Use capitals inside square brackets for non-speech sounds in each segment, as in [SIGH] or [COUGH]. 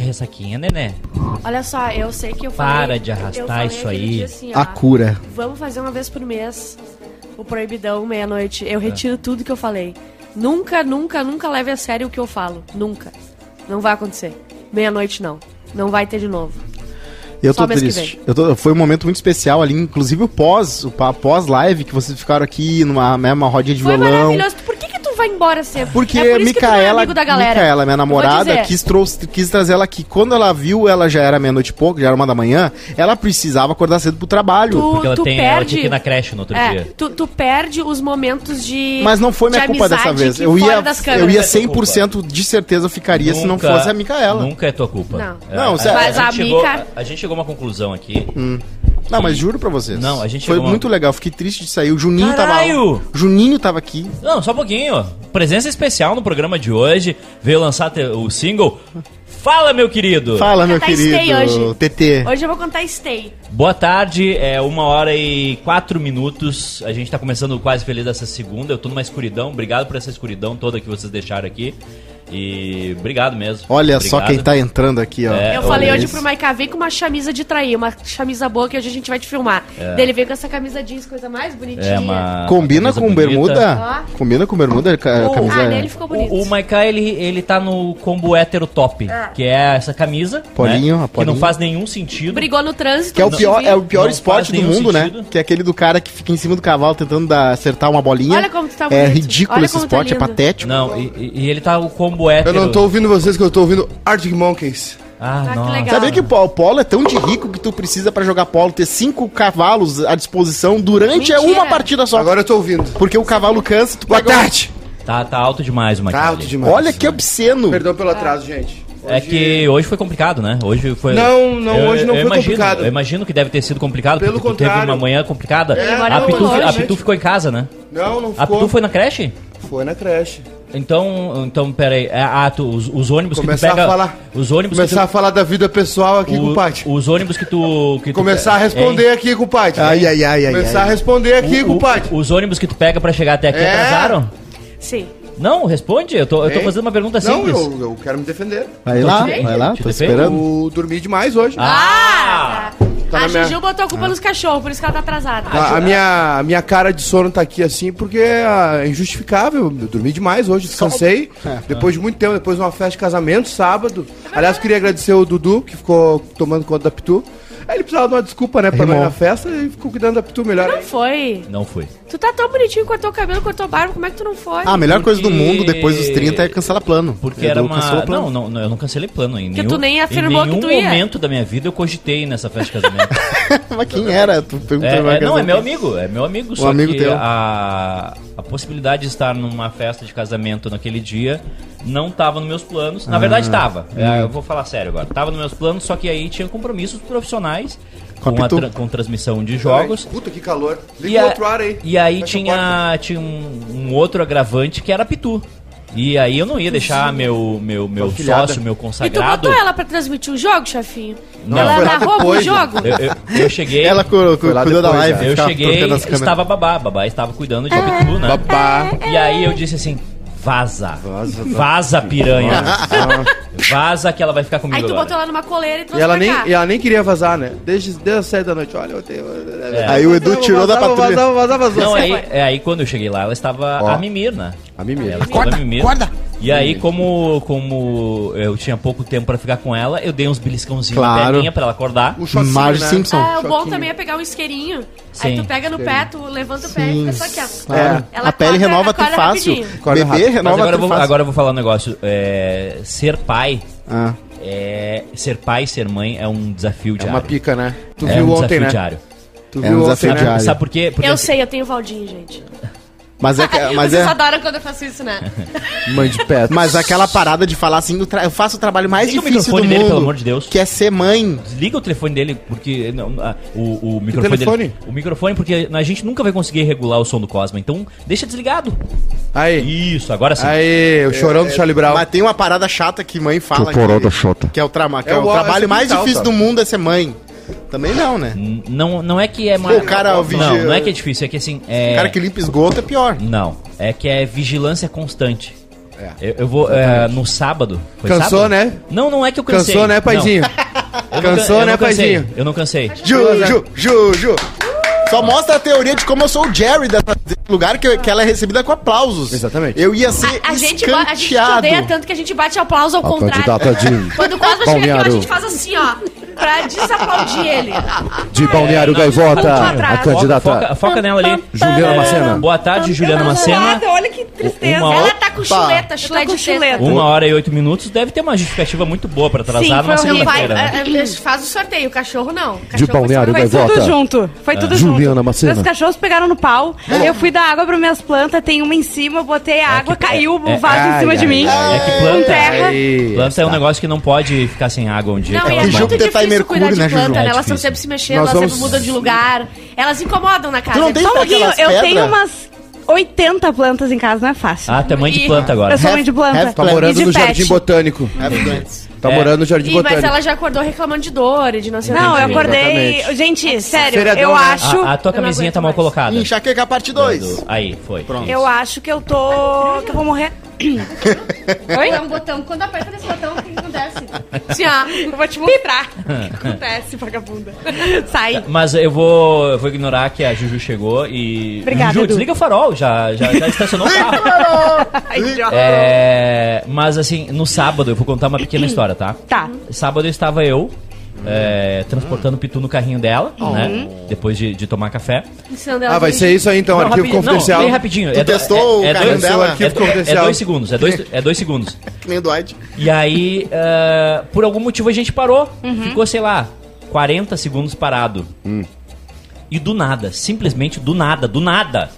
de ressaquinha, Nené. Olha só, eu sei que eu falei. Para de arrastar eu falei isso aí. assim, ó, A cura. Vamos fazer uma vez por mês o proibidão meia-noite. Eu retiro tudo que eu falei. Nunca, nunca, nunca leve a sério o que eu falo. Nunca. Não vai acontecer. Meia-noite não. Não vai ter de novo. Eu Só tô triste. Eu tô- foi um momento muito especial ali, inclusive o pós, o pós-live, que vocês ficaram aqui numa mesma rodinha de Foi violão. maravilhoso. Por que, que tu vai embora sempre? Porque é por não é Micaela. Micaela, minha namorada, quis, trouxe, quis trazer ela aqui. Quando ela viu, ela já era meia-noite e pouco, já era uma da manhã, ela precisava acordar cedo pro trabalho. Tu- Porque ela, tu tem, ela perde- tinha que ir na creche no outro É, dia. tu, tu perde os momentos de. Mas não foi de minha culpa dessa vez. Eu ia, eu ia É tua 100% de certeza ficaria se não Nunca- fosse a Micaela. Nunca é tua culpa. Não. É, Não, a, sério. Mas a gente chegou, Mica- a, a gente chegou a uma conclusão aqui. Não, mas juro pra vocês. Não, a gente Foi uma- muito legal, fiquei triste de sair. O Juninho Caralho! tava Juninho tava aqui. Não, só um pouquinho. Presença especial no programa de hoje. Veio lançar o single. Fala, meu querido! Fala, meu querido. hoje. TT. Hoje eu vou contar Stay. Boa tarde, é uma hora e quatro minutos. A gente tá começando quase feliz dessa segunda. Eu tô numa escuridão. Obrigado por essa escuridão toda que vocês deixaram aqui. E obrigado mesmo. Olha só Obrigado. quem tá entrando aqui, ó. É, eu falei hoje isso. pro Maiká, vem com uma camisa de trair, uma camisa boa que hoje a gente vai te filmar. Daí ele veio com essa camisa jeans, coisa mais bonitinha. É uma. Combina uma com bonita. bermuda? Ó. Combina com bermuda, ca- Oh, camisa. Ah, nele ficou bonito. O, o Maiká, ele, ele tá no combo hétero top, Ah. que é essa camisa. Polinho, né, a Que não faz nenhum sentido. Brigou no trânsito. Que é o pior, é o pior esporte do mundo, sentido. né? Que é aquele do cara que fica em cima do cavalo tentando dar- acertar uma bolinha. Olha como tu tá É bonito. ridículo Olha esse tá esporte, é patético. Não, e, e- e ele tá o combo Eu hétero. não tô ouvindo vocês, que eu tô ouvindo Arctic Monkeys. Ah, Ah, que legal. Sabia que o po- polo é tão de rico que tu precisa pra jogar polo ter cinco cavalos à disposição durante Mentira. uma partida só. Agora eu tô ouvindo. Porque o cavalo cansa, tu Boa pega um- tarde. Tá, tá alto demais o. Tá ali. alto demais. Olha que obsceno. Perdão pelo atraso, gente. É que hoje foi complicado, né? Hoje foi. Não, não, hoje não foi imagino, complicado. Eu imagino que deve ter sido complicado, Pelo porque tu teve contrário. uma manhã complicada. É, a, muito Pitu, a Pitu ficou em casa, né? Não, não A ficou. Pitu foi na creche? Foi na creche. Então, então peraí. É, Ah, tu, os, os ônibus Começar que tu pega. a falar. Os ônibus Começar a que falar da vida pessoal aqui tu, com o Pati. Os ônibus que tu. Que tu Começar a Hein? responder aqui com o Pati. Ai, ai, ai, ai. Começar a ai. responder aqui O- com o o- Pati. Os ônibus que tu pega pra chegar até aqui É. atrasaram? Sim. Não, responde. Eu tô, eu tô Hein? fazendo uma pergunta Não, simples. eu, eu quero me defender. Vai lá, te- vai lá, te tô defendo. esperando. Eu dormi demais hoje. Ah! Tá a minha- Juju botou a culpa nos cachorros, por isso que ela tá atrasada. A, a minha, a minha cara de sono tá aqui assim porque é injustificável. Eu dormi demais hoje, descansei. [LAUGHS] É. Depois de muito tempo, depois de uma festa de casamento, sábado. Aliás, queria agradecer o Dudu, que ficou tomando conta da Pitu. Aí ele precisava de uma desculpa, né, pra ir na festa e ficou cuidando da Pitu melhor. Não foi. Não foi. Tu tá tão bonitinho, cortou o cabelo, cortou a barba, como é que tu não foi? Ah, a melhor coisa do Porque- mundo depois dos 30 é cancelar plano. Porque Edu era uma. cancelou plano. Não, não, não, eu não cancelei plano em Porque nenhum, tu nem afirmou em que tu nenhum ia. momento da minha vida eu cogitei nessa festa de casamento. [LAUGHS] Mas quem era? Tu perguntou É, é, não, é eu- meu amigo, é meu amigo. só amigo que teu. A, a possibilidade de estar numa festa de casamento naquele dia não tava nos meus planos. Na Ah, verdade, tava. hum. É, eu vou falar sério agora. Tava nos meus planos, só que aí tinha compromissos profissionais Com tra- com transmissão de jogos. Puta que calor. E, Liga a- o outro ar aí. e aí Fecha tinha, tinha um, um outro agravante que era a Pitu. E aí eu não ia deixar meu, meu, meu Afilhada. sócio, meu E tu consagrado. botou ela pra transmitir o jogo, chefinho? Não, ela narrou o depois, jogo? Eu, eu- eu cheguei. Ela cu- cu- cuidou da depois, live. é. Eu cheguei, estava babá, babá estava cuidando de Pitu, né? Babá. E aí eu disse assim, vaza. Vaza, Vaza, piranha. Vaza que ela vai ficar comigo Aí tu agora. botou ela numa coleira e trouxe E ela, pra nem, cá. e ela nem queria vazar, né? Desde, desde as sete da noite. Olha, eu tenho. É. Aí o Edu tirou da Vazava, patrulha. Vazava, vazava, vazava. Não, aí, é, aí quando eu cheguei lá, ela estava Ó. a mimir, né? A mim mesmo. Ela estava a mimir. E aí, como, como eu tinha pouco tempo pra ficar com ela, eu dei uns beliscãozinhos na Claro. perninha pra ela acordar. Um choquinho, Marge né? Simpson. Ah, o bom Choquinho. também é pegar um isqueirinho. Sim. Aí tu pega no pé, tu levanta o pé e fica só aqui, ó. Claro. Ela a pele acorda- renova acorda tu fácil. rapidinho. Acorda Bebê rápido. Mas renova agora eu, vou, fácil. agora eu vou falar um negócio. É, ser pai, Ah. é, ser pai e ser mãe é um desafio É diário. uma pica, né? Tu é viu um ontem, desafio né? diário. Tu É viu um ontem, desafio né? diário. Sabe por quê? Porque Eu sei, eu tenho Valdinho, gente. [LAUGHS] Mas é, que- [LAUGHS] mas Vocês é, adoram quando eu faço isso, né? Mãe de pé. mas aquela parada de falar assim, eu, tra- eu faço o trabalho mais Liga o difícil do microfone mundo, dele, pelo amor de Deus. que é ser mãe. Desliga o telefone dele, porque. não, ah, o, o microfone telefone? dele. O microfone, porque a gente nunca vai conseguir regular o som do Cosma. Então, deixa desligado. Aí. Isso, agora sim. Aí, o chorão do Charlie Brown. Mas tem uma parada chata que mãe fala Que que, chata. que é o, trama, que é É o o- trabalho é mais difícil tá? do mundo é ser mãe. Também não, né? Não, não é que é mais. O cara não, vigia- não é que é difícil, é que assim. É... O cara que limpa esgoto é pior. Não, é que é vigilância constante. Eu, eu vou é, no sábado. Cansou, sábado? né? Não, não é que eu cansei. Cansou, né, paizinho? Não. Eu não Cansou, eu né, não paizinho? Eu não cansei. Ju, Ju, Ju, Ju. Só mostra a teoria de como eu sou o Jerry dessa- desse lugar que, que ela é recebida com aplausos. Exatamente. Eu ia ser A, a gente, a gente te odeia tanto que a gente bate aplauso ao contrário. candidata de Quando o Cosma chega aqui, a Balneário. gente faz assim, ó, pra desaplaudir ele. De Balneário Vamos lá Gaivota, a candidata foca, foca nela ali. Juliana É, Macena. Boa tarde, Juliana Macena. Olha que tristeza. Uma Ela tá com chuleta, chulé de chuleta. uma hora e oito minutos. Deve ter uma justificativa muito boa pra atrasar Sim, numa segunda-feira. né? é, é, faz o sorteio, o cachorro não. O De cachorro Balneário vai ser- Foi Gaivota. tudo junto. Foi tudo Juliana. Macena. Meus cachorros pegaram no pau. Eu fui dar água para minhas plantas, tem uma em cima, eu botei a água, que- caiu é- o vaso ai, em cima ai, de mim. É que Com planta, terra. Planta é um negócio que não pode ficar sem água um dia. Não, que e é muito Júpiter tá em difícil cuidar de Mercúrio, né, planta, né? É Elas estão sempre se mexendo, Nós elas vamos- sempre mudam de lugar. Elas incomodam na casa. Tu não tem Só um pouquinho, aquelas eu pedras? tenho umas 80 plantas em casa, não é fácil. Ah, tamanho de E- planta agora. Eu sou mãe de planta. Tá Planta. morando E de no. Jardim Botânico. É. Tá É. morando no Jardim E, mas Botânico. ela já acordou reclamando de dor e de não sei o Não, eu acordei. Gente, sério, eu acho. A, tua camisinha tá mal colocada. Enxaqueca parte 2. Do- Aí, foi. Pronto. Eu acho que eu tô. que eu vou morrer. Oi? É um botão. Quando aperta nesse botão, o que que acontece? Sim, ó. Eu vou te mostrar o que acontece, vagabunda. Sai. Mas eu vou, eu vou ignorar que a Juju chegou e. Obrigada, Juju, Edu. desliga o farol, já, já, já estacionou o [LAUGHS] carro. É, mas assim, no sábado, eu vou contar uma pequena história, tá? Tá. Sábado estava eu. É, transportando o Pitu no carrinho dela, Uhum. né? Depois de, de tomar café. Ah, vai ser isso aí então, Não, arquivo rapidinho, confidencial. Não, bem rapidinho. Tu testou o carrinho dois, dela? É, é confidencial. dois segundos, é dois, é dois segundos. [LAUGHS] Que nem o Dwight. E aí, eh, por algum motivo, a gente parou. Uhum. Ficou, sei lá, 40 segundos parado. E do nada, simplesmente do nada, do nada.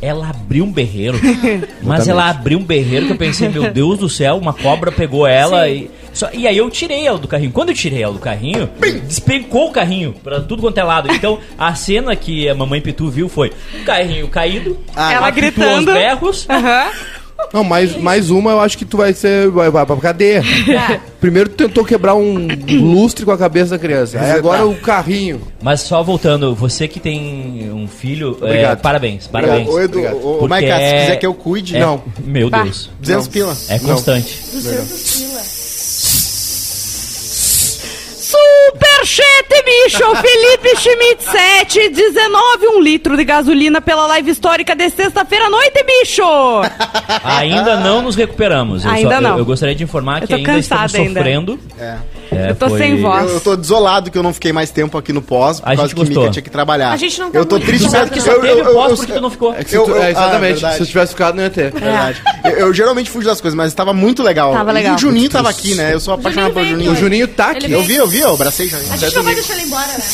Ela abriu um berreiro. [LAUGHS] mas ela abriu um berreiro que eu pensei, meu Deus do céu, uma cobra pegou ela e. só- e aí eu tirei ela do carrinho. Quando eu tirei ela do carrinho, despencou o carrinho pra tudo quanto é lado. Então, a cena que a mamãe Pitu viu foi o carrinho caído, Ela a Pitu aos gritando. berros. Aham. Não, mais, mais uma eu acho que tu vai ser. Vai, vai pra cadeia. Primeiro tu tentou quebrar um lustre com a cabeça da criança. Aí agora o carrinho. Mas só voltando, você que tem um filho, é, parabéns, parabéns. Ô, Edu, Obrigado. ô, Maica, se é- quiser que eu cuide, É, não. Meu. Deus. 200 pila. É constante. Superchat, bicho! Felipe Schmidt 7, 19, um litro de gasolina pela live histórica de sexta-feira à noite, bicho! Ainda não nos recuperamos. Eu Ainda só- não. Eu, eu gostaria de informar Eu que ainda estamos ainda. sofrendo. É. É, Eu tô foi- sem voz. Eu, eu tô desolado que eu não fiquei mais tempo aqui no pós, por A causa gente que Mika gostou. tinha que trabalhar. A gente não tá Eu tô muito triste sabe que mesmo. só eu- teve eu- o pós eu- porque tu não ficou. É, que se Eu- tu- eu- é, ah, exatamente. verdade. se eu tivesse ficado, não ia ter. Verdade. Eu, eu geralmente fujo das coisas, mas estava muito legal. Tava legal. E o Juninho tava aqui, né? Eu sou apaixonado pelo Juninho. O Juninho tá aqui. Eu vi, eu vi, eu abracei já. A gente não vai deixar ele embora, né?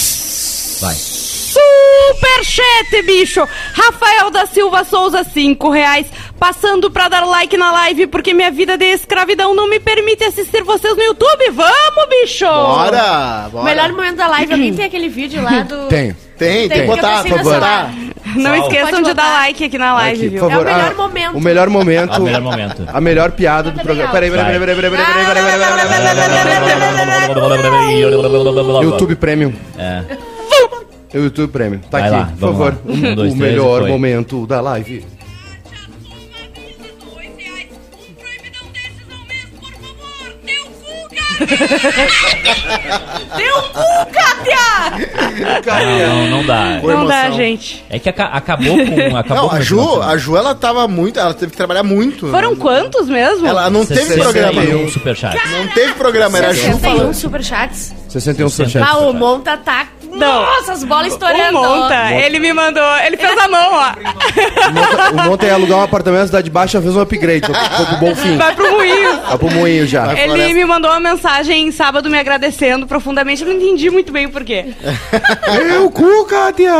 Vai. Superchat, bicho! Rafael da Silva Souza, 5 reais. Passando pra dar like na live, porque minha vida de escravidão não me permite assistir vocês no YouTube. Vamos, bicho! Bora, O bora. melhor momento da live, alguém tem aquele vídeo lá do... Tenho. Tem, tem, Tem, que botar, por favor. Não esqueçam Pode de dar botar. like aqui na live, Aqui, viu? favor. É o melhor Ah, momento. O melhor momento. Ah, o melhor momento. A melhor piada do Tá programa. Peraí, peraí, peraí, peraí, peraí, peraí, peraí, peraí, peraí, peraí. YouTube Premium. É. O YouTube Premium. Tá Vai aqui, lá, por favor. lá. Um, dois, o três, melhor foi. momento da live. Deu cu, Kátia! Não, não, não dá. Foi Não dá, emoção. gente. É que aca- acabou com. [LAUGHS] Acabou Não, com a Ju, a Ju, ela tava muito, ela teve que trabalhar muito. Foram quantos mesmo? Ela não teve 61 programa. superchat. Não teve programa, era a Ju 61 falando. superchats. 61 superchats. Ah, o Monta tá... Nossa, as bolas O estourando. Monta, ele me mandou, ele fez a mão, ó. O Monta- O Monta ia alugar um apartamento na cidade baixa, fez um upgrade. Foi, foi pro bom fim. Vai pro moinho. Vai pro moinho já. Vai. Ele me mandou uma mensagem sábado me agradecendo profundamente. Eu não entendi muito bem o porquê. [LAUGHS] Eu cu, Kátia!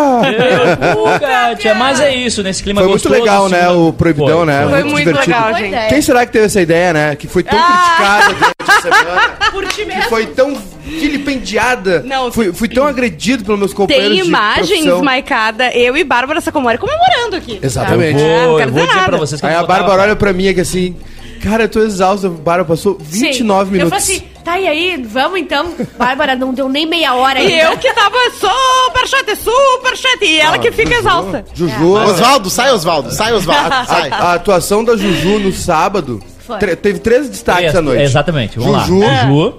Pô, [LAUGHS] Kátia, mas é isso, nesse clima Foi muito gostoso. legal, né? segunda- O Proibidão, Foi, né? Foi muito divertido. legal, gente. Quem será que teve essa ideia, né? Que foi tão criticada durante a [LAUGHS] semana. Por ti Que mesmo. foi tão vilipendiada. Não, fui, fui tão agredido pelos meus companheiros Tem de imagens profissão. marcadas, eu e Bárbara Sacomori comemorando aqui. Exatamente. Eu É, não vou, quero eu vou dizer pra vocês que Aí eu a Bárbara olha pra mim aqui assim... Cara, eu tô exausta. A Bárbara passou 29 Sim. minutos. Eu falei assim, Tá, e aí? Vamos então? Bárbara, não deu nem meia hora [LAUGHS] E ainda. eu que tava super chat, super chat. E ela que fica exausta. Juju. Osvaldo, sai, Osvaldo. Sai, Osvaldo. Sai. A atuação da Juju no sábado tre- teve três destaques à noite. Exatamente, vamos Juju. lá. Juju.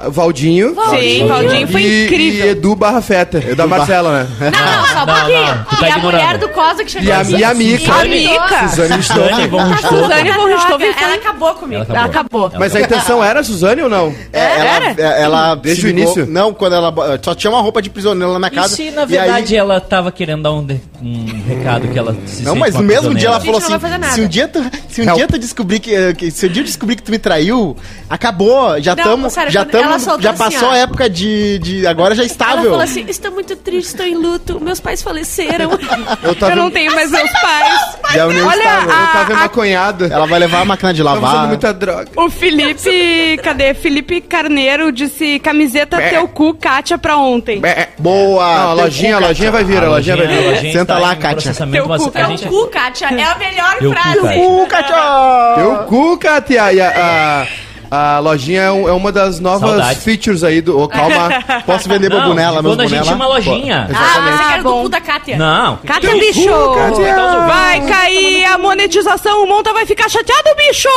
Valdinho. Sim, Valdinho foi e, incrível. E Edu Barra Fetter. da Marcela, né? Não, não, só um Não, pouquinho. não, tu tá e a ignorando. mulher do Cosa que chegou E a- e a Mica. A Mica. Suzane Suzane Stoff. von Tá Richthofen. Suzane von Richthofen foi- Ela acabou comigo. Ela acabou. Mas a intenção era a Suzane ou não? É, ela, é, ela Desde o início? Não, quando ela só tinha uma roupa de prisioneiro lá na E casa. se na e verdade aí- ela tava querendo dar um, de- um recado que ela se Não, mas no mesmo dia ela prisioneira? Falou assim: se um dia tu, se um dia tu descobrir que, que- se um dia eu descobrir que tu me traiu, acabou, já estamos, já quando ela soltou já assim, passou ó. a época de, de agora já é Ela estável. falou assim: estou muito triste, estou em luto. Meus pais faleceram. [LAUGHS] Eu Eu tava, não tenho mais meus pais. [LAUGHS] Já Olha, estável. eu a- tava a- maconhada. Ela vai levar a máquina de Tava lavar. muita droga. O Felipe, cadê? Felipe Carneiro disse camiseta Bé. teu cu, Kátia, pra ontem. É, Boa! Não, a teu lojinha, cu, a lojinha vai vir, a lojinha vai vir. lojinha Senta está lá, Kátia. Teu mas cu, a Teu gente- cu, Kátia, é a melhor Teu frase. Kátia. Cu, Kátia! Teu cu, Katia. E a, a, lojinha é, um- é uma das novas Saudade. features aí do. Ô, calma. [LAUGHS] Posso vender meu Não, lá, meus quando a gente tinha uma lojinha. Ah, mas você quer do cu da Kátia. Não. Kátia, bicho! Kátia. Vai cair a monetização, o Monta vai ficar chateado, bicho!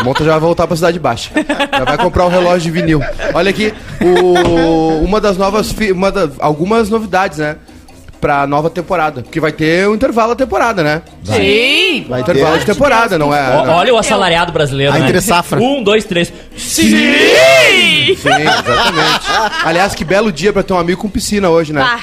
O Monta já vai voltar pra Cidade Baixa. Já vai comprar um relógio de vinil. Olha aqui, o, uma das novas. Uma da, algumas novidades, né? Pra nova temporada. Porque vai ter um intervalo da temporada, né? Sim! Vai ter. intervalo de temporada, não é? Não- Olha o assalariado brasileiro, A né? entre safra. Um, dois, três. Sim! Sim, exatamente. Aliás, que belo dia pra ter um amigo com piscina hoje, né? Ah,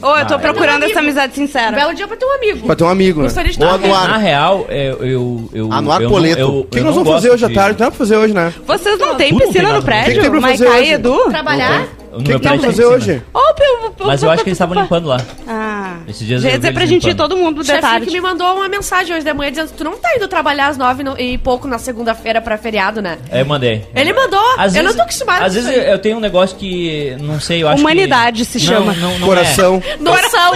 ô, eu tô Ah, procurando é. essa amizade Um sincera. belo dia pra ter um amigo. Pra ter um amigo, né? Gostaria de Ou dar a do ar. Na real, eu. eu, eu Anuar eu Poleto. O que, nós vamos fazer hoje à de- tarde? Não é pra fazer hoje, né? Vocês não têm piscina no ver. O que que prédio? tem pra fazer Maiká hoje? Edu? Trabalhar? O que, que prédio fazer hoje? Ô, Pio, Pio, Mas eu acho que eles estavam limpando lá. Ah, Esses dias já eu ia vi dizer pra gente ir todo mundo O de chefe tarde. que me mandou uma mensagem hoje de manhã dizendo tu não tá indo trabalhar às nove no- e pouco na segunda-feira pra feriado, né? É, eu mandei. Ele mandou. Às eu não vezes- tô acostumada Às vezes eu tenho um negócio que, não sei, eu acho Humanidade que... se Não, chama. Não, não Coração, Noção,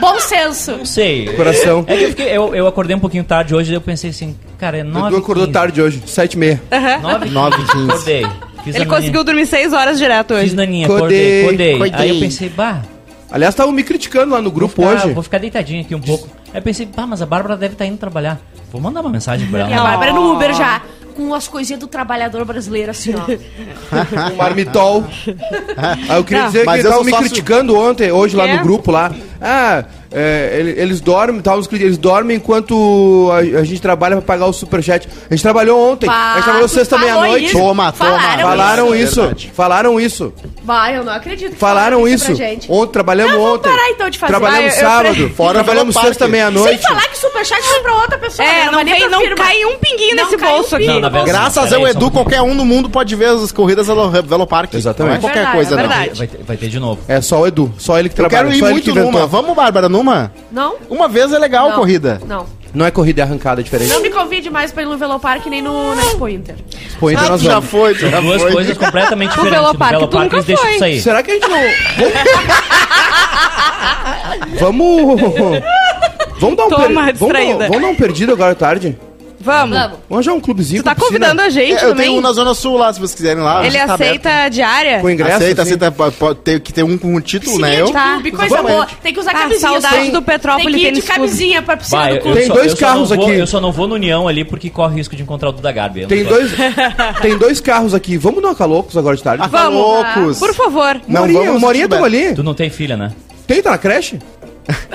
bom senso. É. Não sei. coração. É que eu, fiquei, eu, eu acordei um pouquinho tarde hoje e eu pensei assim, cara, é nove Edu acordou tarde hoje, sete e meia. Aham. Nove, Nove e quinze. Acordei. Fiz Ele conseguiu dormir seis horas direto hoje. Fiz naninha, Acordei, acordei. Aí eu pensei, bah, Aliás, estavam me criticando lá no grupo vou ficar, hoje. vou ficar deitadinho aqui um pouco. Aí eu pensei, bah, mas a Bárbara deve estar indo trabalhar. Vou mandar uma mensagem pra E a ela. Bárbara no Uber já, com as coisinhas do trabalhador brasileiro, assim, ó. [LAUGHS] um marmitol. Aí [LAUGHS] eu queria Não, dizer que eu estavam me sócio- criticando ontem, hoje lá Quê? no grupo lá. Ah, é, ele- eles dormem, tá, eles dormem enquanto a, a gente trabalha pra pagar o superchat. A gente trabalhou ontem, a gente trabalhou sexta meia-noite. isso? Toma, toma. Falaram Falaram isso, isso, falaram isso. Vai, eu não acredito. que Falaram isso. pra gente. Ontem, trabalhamos Não, vamos ontem. parar, então, de fazer. Trabalhamos eu- eu sábado, pre- [LAUGHS] Fora trabalhamos sexta meia-noite. Sem falar que o superchat foi pra outra pessoa. É, né? não, vai nem vem, não firma. cai um pinguinho Não nesse cai um bolso aqui. Não, Graças ao um Edu, qualquer um no mundo pode ver as corridas do Velo Parque. Exatamente. Não é qualquer coisa, é não. Vai, ter- vai de novo. É só o Edu, só ele que Eu trabalha, quero ir só ele que muito inventou. numa. Vamos, Bárbara, numa? Não? Uma vez é legal a Não. corrida. Não. Não é corrida, é arrancada, diferente. Não me convide mais pra ir no Velopark nem no, na Expo Inter. Pô, então Ah, nós já vamos. foi, tu já duas foi. coisas completamente [LAUGHS] O diferentes. Veloparque, no tu nunca eles deixam foi. isso. Será que a gente não. Vamos. [LAUGHS] Vamos dar um Toma, per- vamos, distraída. vamos dar um perdido agora à tarde? Vamos. Vamos. Vamos já um clubezinho Tu tá convidando a gente É, eu também? tenho um na Zona Sul lá, se vocês quiserem lá. Ele tá aceita diária? Com ingresso? Aceita, assim? aceita. Pode, ter que ter um com o título, né? Eu? Tá. clube, coisa Vamos. boa. Tem que usar Ah, camisinha. saudade só. do Petrópolis Tem que ir de camisinha pra piscina Bah, do eu, clube. Tem só- dois carros não vou- aqui. Eu só não vou no União ali porque corre risco de encontrar o Duda Garbi. Eu Tem dois, [LAUGHS] tem dois carros aqui. Vamos no Acalocos agora de tarde? Vamos. loucos. Por favor. Não, Morinha, vamos, Morinha tamo ali. Tu não tem filha, né? Tem, tá na creche?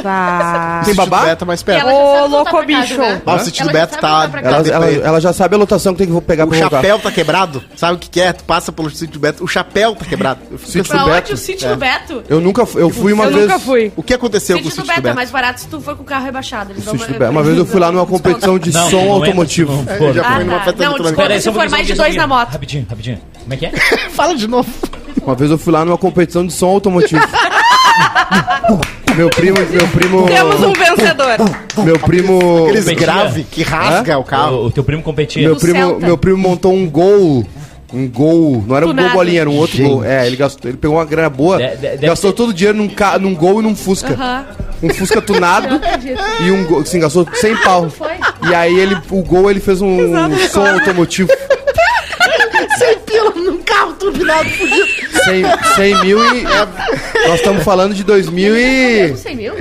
Tá. Tem babá? Beto mais perto. Ô, louco bicho. né? O Sítio do Beto tá- ela-. Ela, ela, já sabe a lotação que tem que pegar O pra voltar. chapéu tá quebrado. Sabe o que, que é? Tu passa pelo sítio do Beto, o chapéu tá quebrado. Eu Sítio Pra do onde? Beto. O sítio É. do Beto? Eu nunca fui, eu fui uma Eu vez. nunca fui. O que aconteceu com o Sítio do sítio do Beto é Beto? mais barato se tu for com o carro rebaixado. Eles Sítio Beto. Uma vez eu fui lá numa competição de Não, som não automotivo. É, eu já Ah, fui numa tá. festa Não, se for mais de dois na moto. Rapidinho, rapidinho. Como é que é? [LAUGHS] Fala de novo. Uma vez eu fui lá numa competição de som automotivo. [LAUGHS] meu primo, meu primo. Temos um vencedor. Meu primo. Aqueles Competia. grave que rasga o carro. O, o teu primo competia. Meu Do primo, Celta. meu primo montou um gol. Um gol. Não era um gol Tunado. bolinha, era um outro Gente. gol. É, ele gastou. Ele pegou uma grana boa. De- de- gastou ter- todo o dinheiro num, ca, num gol e num Fusca. Aham. Um Fusca tunado e um gol. Assim, gastou 100 pau. Foi? E aí ele, o gol ele fez um som automotivo. [LAUGHS] Sem pila num carro Finado fudido. 100, 100 mil e. Nós estamos falando de 2000 e. 100 mil?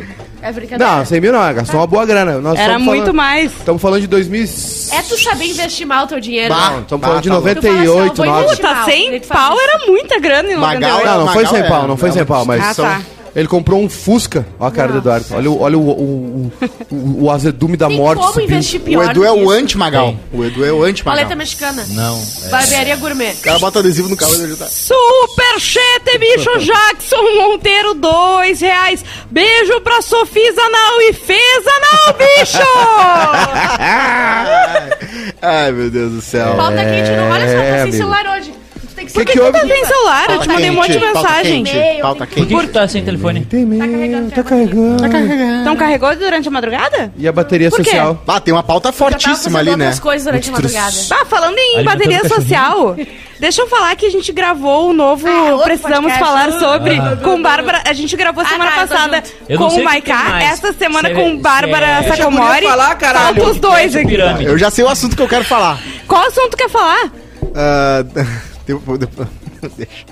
É brincadeira. Não, 100 mil não, gastou uma boa grana. Nós Era muito falando, mais. Estamos falando de 2000. É tu saber investir mal o teu dinheiro. Bah. Não, estamos Bah, falando de tá louco. 98, Tu fala assim, ó, vou 9. investir. Puta, mal, 100 ele faz pau isso. era muita grana em Magal 98. Não, não foi Magal 100 é- pau, não foi é 100 pau, mas. Ah, tá. Ele comprou um Fusca. Olha a cara do Eduardo. Olha, o- olha o, o, o, o azedume da Tem morte como subindo. investir O pior Edu é o anti-Magal. O Edu é o anti-Magal. Paleta mexicana. Não. é- Barbearia gourmet. O cara bota adesivo no carro e ajuda. Superchete, bicho [LAUGHS] Jackson Monteiro, dois reais. Beijo pra Sofia Zanal e Fez Anal, bicho! [LAUGHS] Ai, meu Deus do céu. Pauta quente, não. Olha só, É, tá sem amigo. celular hoje. Tem que Que ser que Por que houve? tu tem celular? Eu te mandei um monte de Quente, pauta mensagem. quente, Pauta Por que, que tu tá sem telefone? Tem mesmo, carregando, tá tá carregando. Então carregou durante a madrugada? E a bateria Por quê? social? Ah, tem uma pauta fortíssima ali, né? coisas durante a madrugada. Ah, falando em Alimentando bateria social, deixa eu falar que a gente gravou o novo Ah, Precisamos podcast. Falar sobre Ah. com Bárbara. A gente gravou Ah, semana tá, tô passada com o que Maiká, essa semana Se- com se Bárbara é- Sacomori. Falar, caralho. Falta os dois aqui. Eu já sei o assunto que eu quero falar. Qual assunto quer falar? Ah, depois- depois- Deixa.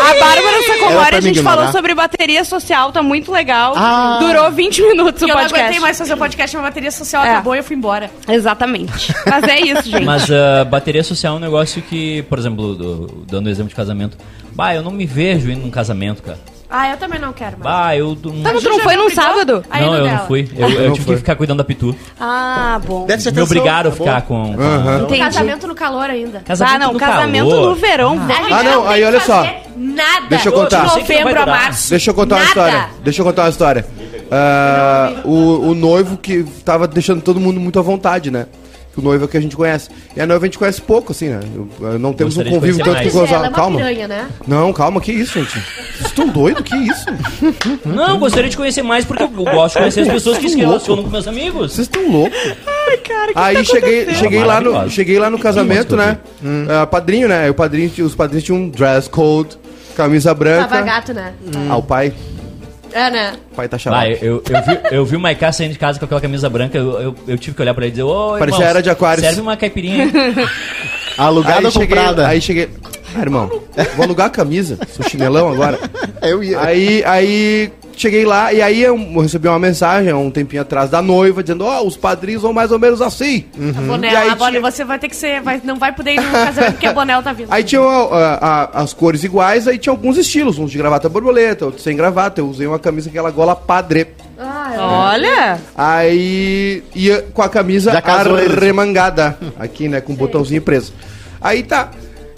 A Bárbara Sacomori, pra a gente ignorar. falou sobre bateria social, tá muito legal. Ah. Durou 20 minutos o Eu não podcast. aguentei mais fazer o podcast, minha bateria social É. acabou e eu fui embora. Exatamente. Mas é isso, gente. Mas a bateria social é um negócio que, por exemplo, do- dando exemplo de casamento. Bah, eu não me vejo indo num casamento, cara. Ah, eu também não quero mais. Bah, eu. Não, Tá, mas tu não foi num sábado? Aí não, no eu dela. não fui. Eu, eu Não tive foi. que ficar cuidando da Pitu. Ah, bom. Deve ser Me atenção, obrigaram a tá ficar com. com Aham. Entendi. Casamento no calor ainda. Ah, não, no casamento calor. no verão. A gente Ah, não, tem aí que olha só. fazer Nada. Deixa eu contar. De novembro a março. Deixa eu contar uma Nada. história. Deixa eu contar uma história. Ah, o, o noivo que tava deixando todo mundo muito à vontade, né? O noivo é o que a gente conhece. E a noiva a gente conhece pouco, assim, né? Eu- eu não temos Gostaria um de convívio conhecer tanto mais. o Ela é uma Calma. piranha, né? Não, calma, que isso, gente? Vocês estão doidos? Que isso? Não, gostaria de conhecer mais porque eu gosto de conhecer as pessoas que se relacionam com meus amigos. Vocês estão loucos. Ai, cara, que Aí tá cheguei, cheguei, lá no, Maravilhosa. cheguei lá no casamento, né? Ah, padrinho, né? O padrinho, tinha- os padrinhos tinham um dress code, camisa Tava branca. gato, né? Ah, o pai, É, né? o pai tá Vai, chamado. eu, eu, vi, eu vi o Maiká saindo de casa com aquela camisa branca, eu, eu, eu tive que olhar pra ele e dizer, ô, Parecia irmão, era de Aquários. Serve uma caipirinha. [LAUGHS] Alugada Aí ou cheguei, comprada? aí cheguei. Ah, irmão, vou alugar a camisa, sou chinelão agora. Eu ia. Aí, aí cheguei lá e aí eu recebi uma mensagem um tempinho atrás da noiva dizendo: Ó, os padrinhos vão mais ou menos assim. A Bonel, E aí a Bonel, tinha- você vai ter que ser. Vai, não vai poder ir no casamento porque a Bonel tá vindo. Aí tinha ah, ah, as cores iguais, aí tinha alguns estilos, uns de gravata borboleta, outros sem gravata. Eu usei uma camisa aquela gola padre. Ah, é. Olha, Aí ia com a camisa arremangada, aqui, né, com o botãozinho preso. Aí tá.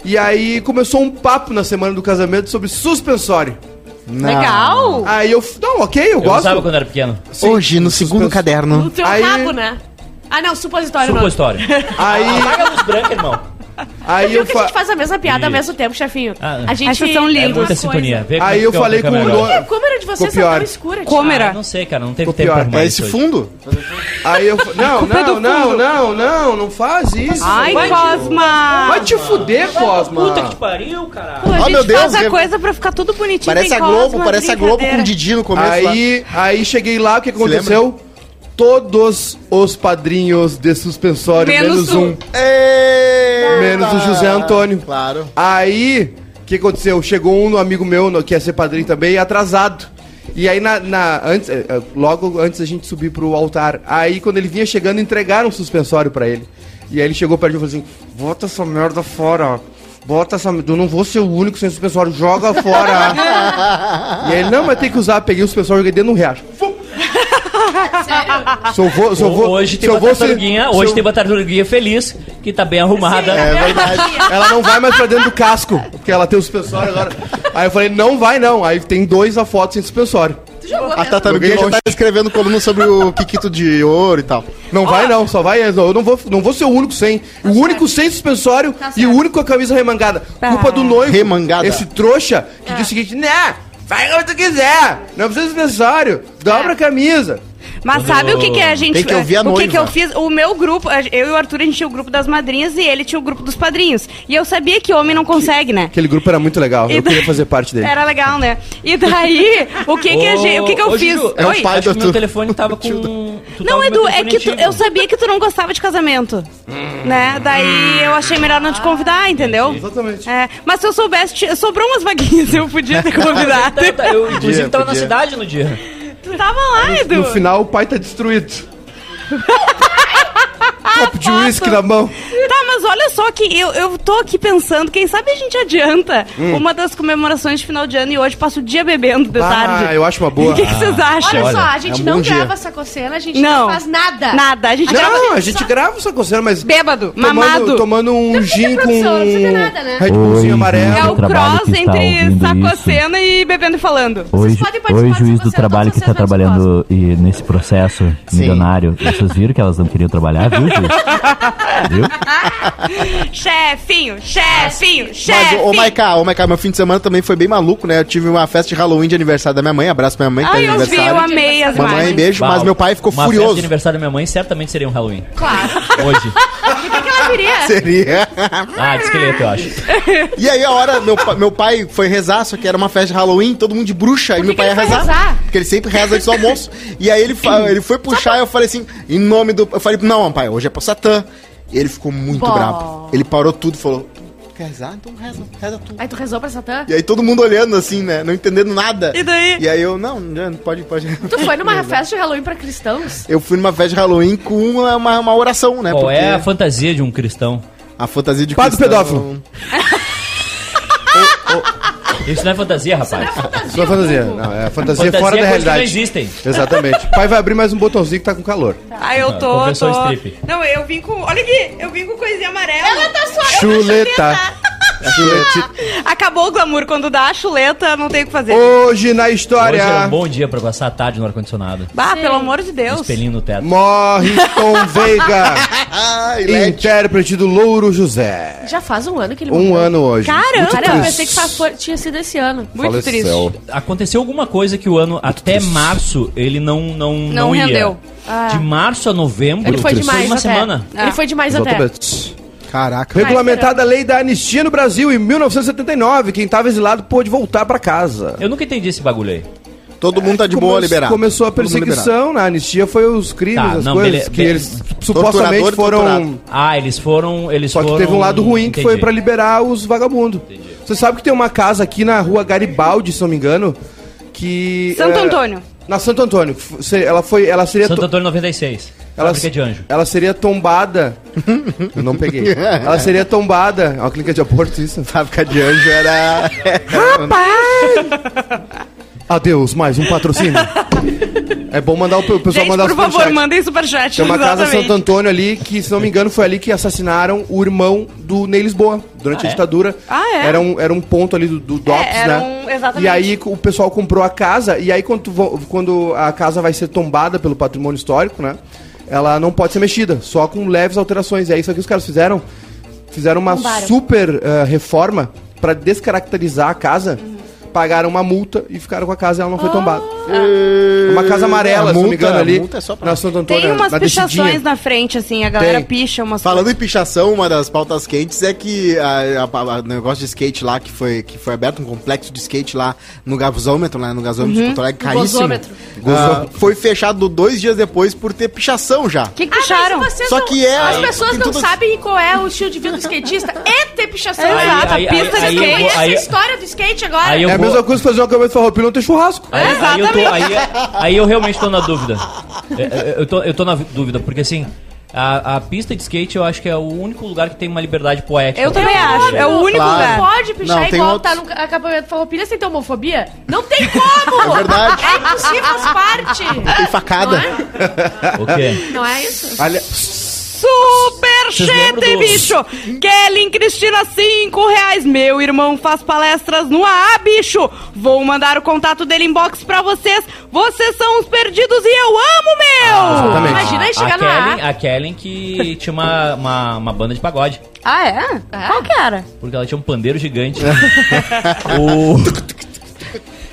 E aí começou um papo na semana do casamento sobre suspensório. Não. legal. Aí eu, não, ok, eu, Eu gosto. gostava quando era pequeno. Sim, Hoje, no segundo suspenso. caderno. No teu Aí- rabo, né? Ah, não, supositório não. Supositório. Aí, Apaga a luz branca, irmão. Aí Viu eu que a gente faz a mesma piada ao mesmo tempo, chefinho. Ah, a gente Vocês são tem lindos. É muita sintonia. Vê Aí é que eu fica falei a com o câmera no- agora. A câmera de vocês tá tão escura. Câmera. Ah, não sei, cara, não teve tempo pra arrumar É isso esse fundo? Aí eu [LAUGHS] Não, é não, não, não, não, não faz isso. Ai, Vai te- Cosma. Vai te fuder, Cosma. Puta que pariu, caralho. Pô, a Oh, gente meu Deus, faz a que- coisa pra ficar tudo bonitinho. Parece a Globo, Cosma, parece a Globo com o. Didi no começo lá. Aí, aí cheguei lá, o que aconteceu? Todos os padrinhos de suspensório, Menos menos, um. um. Eita! Menos o José Antônio. Claro. Aí, o que aconteceu? Chegou um amigo meu, no- que ia ser padrinho também, atrasado. E aí, na, na- antes, eh, eh, logo antes da gente subir pro altar, aí quando ele vinha chegando, entregaram um suspensório pra ele. E aí ele chegou perto de mim e falou assim: bota essa merda fora. Bota essa. Eu não vou ser o único sem suspensório, joga fora. [LAUGHS] e aí ele, não, mas tem que usar. Peguei o suspensório e joguei dentro do riacho. Se eu vou, se eu vou, hoje tem uma tartaruguinha, se hoje tem uma tartaruguinha feliz, que tá bem arrumada. É verdade. Ela não vai mais pra dentro do casco, porque ela tem o suspensório agora. Aí eu falei, não vai não. Aí tem dois a foto sem suspensório. A tartaruguinha já tá escrevendo coluna sobre o Kikito de ouro e tal. Não vai não, só vai eu não vou, não vou ser o único sem. o único sem suspensório Tá e o único com a camisa remangada. Culpa do noivo. Remangada. Esse trouxa que diz o seguinte, né? Faz como tu quiser. Não precisa de suspensório. Dobra a camisa. Mas Quando- sabe o que, que a gente Tem que ouvir a O que, que eu fiz? O meu grupo, eu e o Arthur, a gente tinha o grupo das madrinhas e ele tinha o grupo dos padrinhos. E eu sabia que homem não consegue, né? Aquele grupo era muito legal. E Eu da- queria fazer parte dele. Era legal, né? E daí, o que que, a gente, o que, que eu Ô, fiz? Ju, É o Oi? pai Acho que do meu telefone tava com... Não, Edu, é que tu- eu sabia que tu não gostava de casamento. Né? Daí eu achei melhor não te convidar, entendeu? Exatamente. É, mas se eu soubesse, sobrou umas vaguinhas, eu podia ter [LAUGHS] convidado. Tá, tá, Eu, inclusive, tava na cidade no dia. Tu tava lá, Edu. No final, o pai tá destruído. [LAUGHS] Copo de uísque na mão. Tá, mas olha só que eu, eu tô aqui pensando, quem sabe a gente adianta Hum. uma das comemorações de final de ano e hoje passa o dia bebendo de Ah, tarde. eu acho uma boa. O que, que vocês acham? Olha só, a gente é um não dia. grava essa cocena, a gente Não. não, faz nada. Nada, a gente grava Não, a gente grava essa coceira, mas bêbado, tomando, mamado. tomando um Não gin com não precisa nada, né? Red Bullzinho Oi, amarelo. É o trabalho cross que está entre sacocena e bebendo e falando. Hoje, podem participar hoje juiz do trabalho não que está vocês não trabalhando e nesse processo milionário. Vocês viram que elas não queriam trabalhar, viu, juiz? [LAUGHS] Viu? [LAUGHS] Chefinho, chefinho, Mas, chefinho. ô, ô Maiká, ô Maiká, meu fim de semana também foi bem maluco, né? Eu tive uma festa de Halloween de aniversário da minha mãe. Abraço pra minha mãe, que Ai, tá eu vi, eu aniversário. amei as Mamãe, imagens. beijo, mas Uau, meu pai ficou uma festa furioso. de aniversário da minha mãe certamente seria um Halloween. Claro. [LAUGHS] Hoje. O que, que ela viria? [LAUGHS] Seria. Ah, de esqueleto, eu acho. E aí a hora, meu, pa- meu pai foi rezar, só que era uma festa de Halloween, todo mundo de bruxa, e meu pai ia ele foi rezar, rezar? Porque ele sempre reza antes do almoço. E aí ele, fa- ele foi [CLEARS THROAT] puxar, e eu falei assim, em nome do. Eu falei, não, pai, hoje é pro Satã. E ele ficou muito Bom. bravo. Ele parou tudo e falou: "Tu Quer rezar? Então reza, reza tu. Aí tu rezou pra Satã? E aí todo mundo olhando assim, né? Não entendendo nada. E daí? E aí eu, não, não, pode, pode. Tu foi numa [LAUGHS] festa de Halloween pra cristãos? Eu fui numa festa de Halloween com uma, uma, uma oração, né? Qual é a Porque fantasia de um cristão? a fantasia de Padre cristão- pedófilo. [LAUGHS] Isso não é fantasia, rapaz. Só fantasia. Não, é fantasia, Fantasia fora é da coisa que não realidade. existem. Exatamente. O pai vai abrir mais um botãozinho que tá com calor. Ah, eu tô, Confessou tô. strip. Não, eu vim com. Olha aqui, eu vim com coisinha amarela. Ela tá só. Chuleta. Chuleta. Acabou o glamour. Quando dá a chuleta, não tem o que fazer. Hoje na Hoje história. era um bom dia pra passar a tarde no ar-condicionado. Bah, Sim. pelo amor de Deus. espelhinho no teto. Morre Tom [LAUGHS] Veiga. [LAUGHS] Ai, intérprete do Louro José. Já faz um ano que ele Um morreu. ano hoje. Caramba! Muito Cara, eu triste. pensei que faz- foi- tinha sido esse ano. Muito Faleceu. triste. Aconteceu alguma coisa que o ano, até março, ele não não Não ia. rendeu. Ah. De março a novembro, Ele foi demais uma até. semana. Ele foi demais até. Exatamente. Caraca. Regulamentada a lei da anistia no Brasil em 1979. Quem estava exilado pôde voltar para casa. Eu nunca entendi esse bagulho aí. Todo mundo tá de boa Come- liberado. Começou a perseguição, na anistia foi os crimes, Tá, as não, coisas bele- que bele- eles supostamente Torturador e foram. torturado. Ah, eles foram. Eles Só que foram... teve um lado ruim que foi Entendi. pra liberar os vagabundos. Você sabe que tem uma casa aqui na rua Garibaldi, se não me engano, que. Santo é, Antônio. Na Santo Antônio. que f- se- Ela foi. Ela seria. Santo to- Antônio 96. Ela, Fábrica de anjo. ela seria tombada. [LAUGHS] Eu não peguei. Ela seria tombada. É uma clínica de aborto, isso. Fábrica de anjo era. Adeus, mais um patrocínio. é bom mandar o pe- o pessoal Gente, mandar por superchat. favor, mandem superchat. Tem uma casa exatamente. Santo Antônio ali que, se não me engano, foi ali que assassinaram o irmão do Ney Lisboa durante Ah, a é? ditadura. Ah, é? Era um, era um ponto ali do, do DOPS, era né? um- exatamente. E aí o pessoal comprou a casa, e aí quando, tu quando a casa vai ser tombada pelo patrimônio histórico, né? Ela não pode ser mexida, só com leves alterações. E é isso que os caras fizeram. Fizeram uma super eh, reforma pra descaracterizar a casa. Pagaram uma multa e ficaram com a casa e ela não foi tombada. Uma casa amarela, A se não me engano, ali. multa é só pra- Na Santo Antônio, Tem umas na pichações descidinha. na frente, assim, a galera Tem. picha umas Falando em pichação, uma das pautas quentes é que o negócio de skate lá, que foi, que foi aberto, um complexo de skate lá no gasômetro, lá no gasômetro de Porto Alegre, caríssimo. Ah, foi fechado dois dias depois por ter pichação já. O que, que Ah, picharam? Só não- que é- As pessoas não tudo- sabem qual é o estilo de vida do skatista e ter pichação. Exato, Aí- a aí- pista aí- de aí skate. Essa aí- é a história do skate agora. Aí eu É a vou- mesma coisa que fazer uma camisa de farroupilha e não ter churrasco. Aí, aí eu tô, aí, aí eu realmente tô na dúvida. É, é, Eu tô, eu tô na dúvida, porque assim, a, a pista de skate eu acho que é o único lugar que tem uma liberdade poética. Eu também acho. É o único Claro. lugar. Não pode pichar Não, tem igual outros- tá no acampamento farroupilha sem ter homofobia? Não tem como! [LAUGHS] É verdade. É impossível, faz parte! Tem facada. Não é? O [LAUGHS] quê? Não é isso? Olha, Superchat, do- bicho! Kelly Cristina, 5 reais. Meu irmão faz palestras no AA, bicho! Vou mandar o contato dele inbox pra vocês. Vocês são os perdidos e eu amo, meu! Exatamente. Imagina aí chegar a no Kellen, ar. a Kellen que tinha uma, uma, uma banda de pagode. Ah, é? É? Qual que era? Porque ela tinha um pandeiro gigante. [LAUGHS] o... [LAUGHS]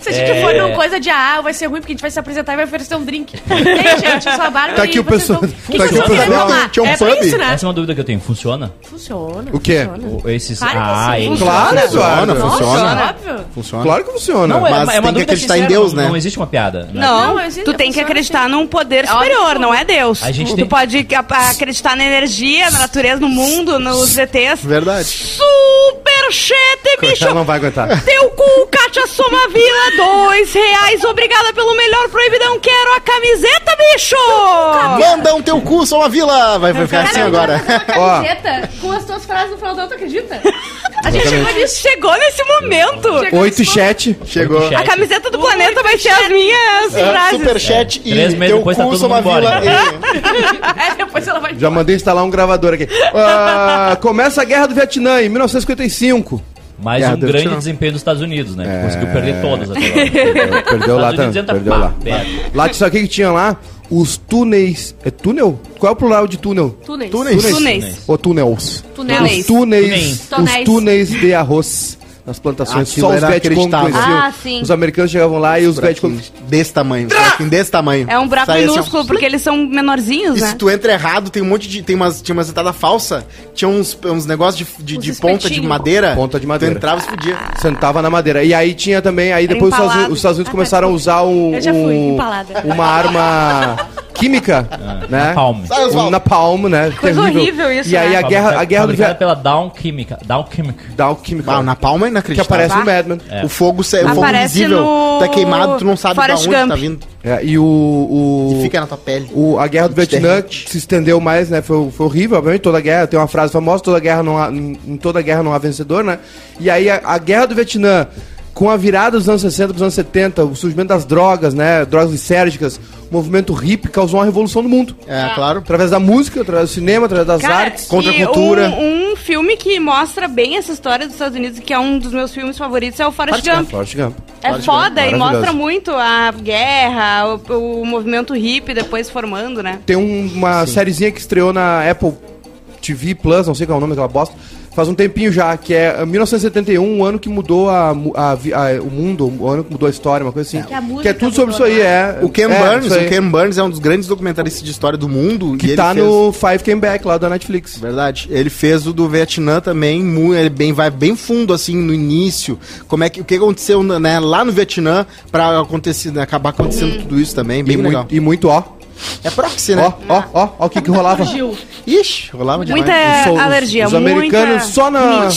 Se a gente É. for numa coisa de ah, vai ser ruim porque a gente vai se apresentar e vai oferecer um drink. [LAUGHS] Ei, gente, eu sou a Bárbara Tá aqui e o pessoal- vão- tá que que aqui o pessoal- tomar? tinha um é pub. isso, né? Essa é uma dúvida que eu tenho. Funciona? Funciona. O quê? funciona. O- Esses Claro que ah, sim. eles- Claro, Funciona, Eduardo. funciona. Óbvio. Funciona. Claro que funciona. Não, é, Mas uma- é tem uma que dúvida acreditar em sincera, Deus, não, né? Não existe uma piada. né? Não, Não, existe, tu tem que funciona acreditar assim. num poder É superior, que não é Deus. A gente tu tem- pode acreditar na energia, na natureza, no mundo, nos ETs. Verdade. Superchete, bicho! Ela não vai aguentar. Teu cu, Kátia Somavila, dois reais. Obrigada pelo melhor proibidão. Quero a camiseta, bicho! Manda um teu cu, só uma vila! Vai, vai ficar assim agora. Ó. Camiseta com as tuas frases no final da outra, acredita? A gente chegou nisso. Chegou nesse momento. Chegou Oito nesse chat. Chegou. A camiseta do planeta vai ser as minhas É, frases. Superchat e Três meses teu depois tá cu, todo só uma mundo vila. [LAUGHS] É, depois ela vai Já mandei instalar um gravador aqui. Ah, começa a Guerra do Vietnã em 1955. Mais É, um grande tirar. desempenho dos Estados Unidos, né? Conseguiu perder todas até agora. [LAUGHS] Perdeu lá Estados Unidos também. entra, Perdeu pá, lá. perde. Lá, sabe o que, que tinha lá? Os túneis. É túnel? Qual é o plural de túnel? Túneis. Túneis. Túneis. Ou túnels? Túneis. Os túneis. Túneis. Os túneis de arroz. Nas plantações. Aquilo Só os era Vietcong acreditável. Ah, sim. Os americanos chegavam lá e os Vietcong... Desse tamanho. buraquinho Desse tamanho. É um buraco assim, minúsculo, porque eles são menorzinhos, E né? se tu entra errado, tem um monte de. Tem umas, tinha umas entradas falsas, tinha uns, uns negócios de, de, de ponta de madeira. Ponta de madeira. Tu entrava e se podia. Sentava na madeira. E aí tinha também. Aí depois os Estados, os Estados Unidos começaram a usar um, Eu já fui um- empalada. uma arma química, né? Napalm. Um napalm, né? Coisa horrível isso, E aí né? a guerra, a guerra do Vietnã. pela Down Química. Down Chemical. Down química. Ah, na palma é que inacreditável. aparece no Mad Men. É. O fogo, se- o fogo no é queimado, tu não sabe Forrest de onde Gump. tá vindo. É, e o. o E fica na tua pele. o- a guerra do Vietnã se estendeu mais, né? Foi, foi horrível, obviamente, toda a guerra. Tem uma frase famosa, toda guerra não há, em em toda guerra não há vencedor, né? E aí a, a guerra do Vietnã, com a virada dos anos 60 para os anos 70, o surgimento das drogas, né? Drogas lisérgicas, o movimento hippie causou uma revolução no mundo. É, claro. Através da música, através do cinema, através das Cara, artes. contra a cultura. Um, um filme que mostra bem essa história dos Estados Unidos, que é um dos meus filmes favoritos, é o Forrest Forrest Gump. Forte Gump. É Forrest foda Gump, e mostra muito a guerra, o, o movimento hippie depois formando, né? Tem um- uma sériezinha que estreou na Apple TV Plus, não sei qual é o nome daquela bosta, faz um tempinho já, que é 1971, o ano que mudou a, a a- o mundo, o ano que mudou a história, uma coisa assim. Que a música Que é tudo sobre isso aí, né? é. O Ken é, Burns, o Ken Burns é um dos grandes documentaristas de história do mundo. e Que ele tá fez- no Five Came Back lá da Netflix. Verdade. Ele fez o do Vietnã também, ele bem, vai bem fundo, assim, no início. Como é que, o que aconteceu né, lá no Vietnã pra acontecer, né, acabar acontecendo tudo isso também. Bem E legal. muito, e muito, ó. É proxy, né? Ó, ó, ó, ó o que que rolava. Gil. Ixi, rolava demais. Muita Os- os- alergia, Os muita... americanos só na...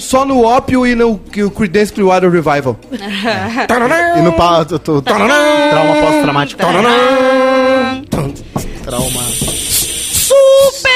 Só no ópio e no que o Creedence Clearwater Revival. [LAUGHS] E no pa- tu- tu- trauma pós-traumático. Trauma.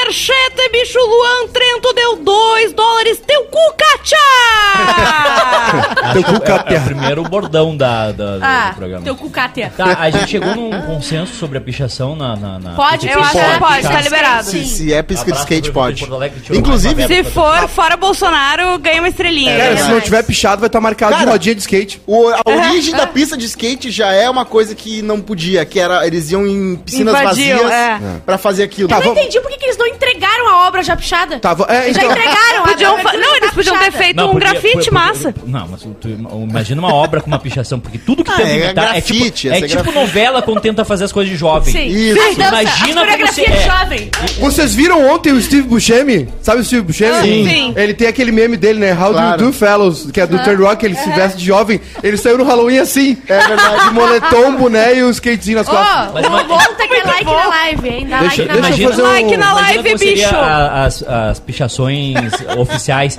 Superchete, bicho Luan Trento deu 2 dólares. Teu cu, Katia! [LAUGHS] Teu cu É, é o primeiro bordão da, da- do Ah, programa. teu cu cátia. Tá, a gente chegou num consenso sobre a pichação na... na, na- Pode, Eu acho que pode, tá liberado. Se, se é pisca de skate, pode. Inclusive, Se for fora Bolsonaro, ganha uma estrelinha. Cara, se não tiver pichado, vai estar marcado de rodinha de skate. O- a origem da pista de skate já é uma coisa que não podia, que era eles iam em piscinas vazias é. pra fazer aquilo. Tá, Eu não vamos- entendi por que que eles não entregaram a obra já pichada. Tá, va- é, Já então- entregaram a Podiam fa- Não, eles podiam ter feito um podia- grafite podia- massa. Não, mas tu imagina uma obra com uma pichação, porque tudo que Ah, tenta é imitar é grafite, tipo, essa é é tipo grafite. novela quando tenta fazer as coisas de jovem. Sim. Isso. Ai, dança, Imagina a coreografia como de é. jovem. Vocês viram ontem o Steve Buscemi? Sabe o Steve Buscemi? Sim. Sim. Ele tem aquele meme dele, né? How Claro. do you do, fellows? Que é do Third Rock, ele se veste de jovem. Ele saiu no Halloween assim. É verdade. De moletom, boné e o skatezinho nas costas. Ó, Mas volta que é like bom. na live, hein? Dá Deixa- like na deixa eu live. fazer um- Like na Imagina live, seria bicho! a- as, as pichações [LAUGHS] oficiais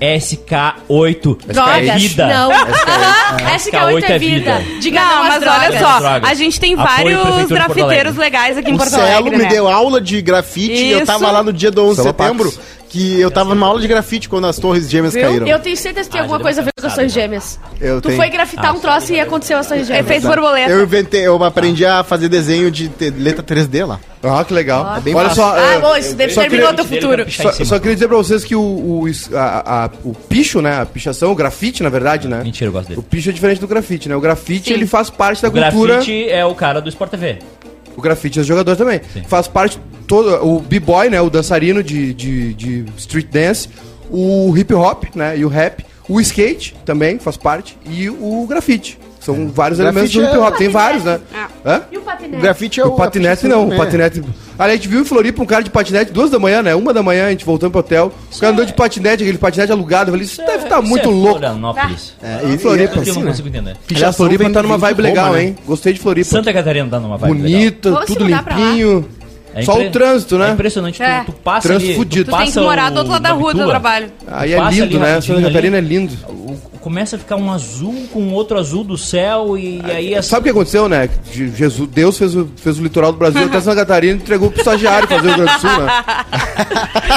SK8 Drogas. vida. Não. Aham, SK8 é [LAUGHS] é vida. vida. Diga Não, mas olha só, Drogas. a gente tem Apoio vários Porto grafiteiros legais aqui em O Porto Celo Alegre, me né? deu aula de grafite e eu tava lá no dia do 11 de Celo setembro, que eu tava numa aula de grafite quando as torres gêmeas caíram. Eu tenho certeza que tem Ah, alguma já coisa a ver com as torres gêmeas. Eu tu tenho. foi grafitar um troço e aconteceu as torres gêmeas. Efeito borboleta. Eu inventei, eu aprendi a fazer desenho de te- letra 3D lá. Ah, que legal. bem Olha só. Ah, é, bom, isso deve só queria- teu futuro. Só, em cima. só queria dizer pra vocês que o, o, is- a- a- o picho, né? A pichação, o grafite, na verdade, né? Mentira, eu gosto O dele. picho é diferente do grafite, né? O grafite, Sim. ele faz parte da O cultura... grafite é o cara do Sport TV. O grafite é jogador também. Faz parte todo o b-boy, né, o dançarino de, de, de street dance, o hip hop, né, e o rap, o skate também faz parte e o grafite. São vários Grafite elementos do hip hop. é- Tem vários, né? Hã? E o patinete? O grafite é o. O patinete não, o patinete. Ali a gente viu em Floripa um cara de patinete duas da manhã, né? Uma da manhã, a gente voltando pro hotel. O cara andou de patinete, aquele patinete alugado. Eu falei, isso deve estar Isso muito é louco. Florianópolis. É, e, Floripa, assim, não né? consigo entender. Aliás, Pichação Floripa tá numa vibe Roma, legal, né? hein? Gostei de Floripa. Santa Catarina tá numa vibe legal. Bonita, Vamos se tudo limpinho. É Só o trânsito, É né? impressionante, tu, É. tu passa Trânsito ali... fudido. Tu tem que passa morar do outro lado da rua do teu trabalho. Aí é lindo, né? Santa Catarina é lindo. o- Começa a ficar um azul com outro azul do céu e aí... As... Sabe o que aconteceu, né? Je- Jesus, Deus fez o, fez o litoral do Brasil até Santa Catarina e entregou pro estagiário fazer o Rio Grande do Sul, né? [LAUGHS]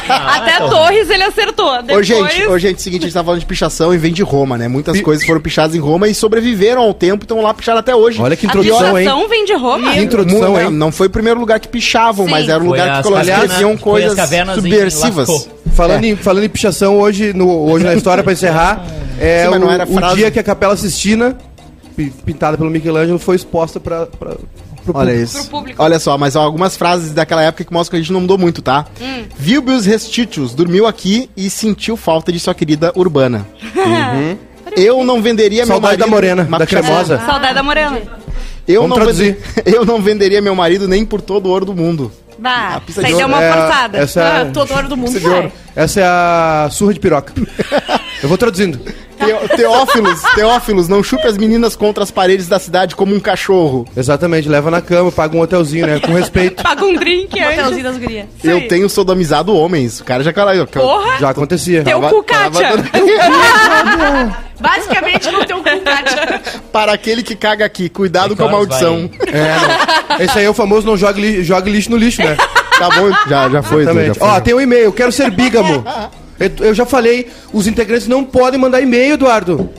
Até então. Torres ele acertou. Ô, Depois... gente, ô, gente, seguinte, a gente tá falando de pichação e vem de Roma, né? Muitas Pi- coisas foram pichadas em Roma e sobreviveram ao tempo e estão lá pichadas até hoje. Olha que A introdução, hein? pichação vem de Roma? Que introdução, hein? não, foi o primeiro lugar que pichavam, Sim. mas era o lugar as que colo- cavernas- escreviam foi as coisas subversivas. Falando, em, falando em pichação, hoje, no, hoje na história, pra encerrar, é Sim, o, o dia que a Capela Sistina, pi- pintada pelo Michelangelo, foi exposta pra, pra, pro Olha público. isso. Pro público. Olha só, mas ó, algumas frases daquela época que mostram que a gente não mudou muito, tá? Hum. Vilbius Restitius dormiu aqui e sentiu falta de sua querida Urbana. [LAUGHS] Uhum. Eu não venderia meu Saudade marido... da morena, da pichação. cremosa. Saudade da Morena. Eu Vamos não, vende- [LAUGHS] eu não venderia meu marido nem por todo o ouro do mundo. Bah, isso aí de deu uma É, forçada. essa é- Ah, todo ouro do mundo. Essa é a surra de piroca. [LAUGHS] Eu vou traduzindo. Teófilos, Teófilos, não chupe as meninas contra as paredes da cidade como um cachorro. Exatamente, leva na cama, paga um hotelzinho, né? Com respeito. Paga um drink antes. Hotelzinho das gurias. Eu tenho sodomizado homens. O cara já cala. Porra! Já acontecia. Teu [LAUGHS] cu, Kátia. Basicamente, não tem um. Para aquele que caga aqui, cuidado com a maldição. É. Esse aí é o famoso não jogue, li jogue lixo no lixo, né? Tá bom, já, já foi. Já Exatamente. foi. Ó, tem um e-mail, quero ser bígamo. Eu- já falei, os integrantes não podem mandar e-mail, Eduardo.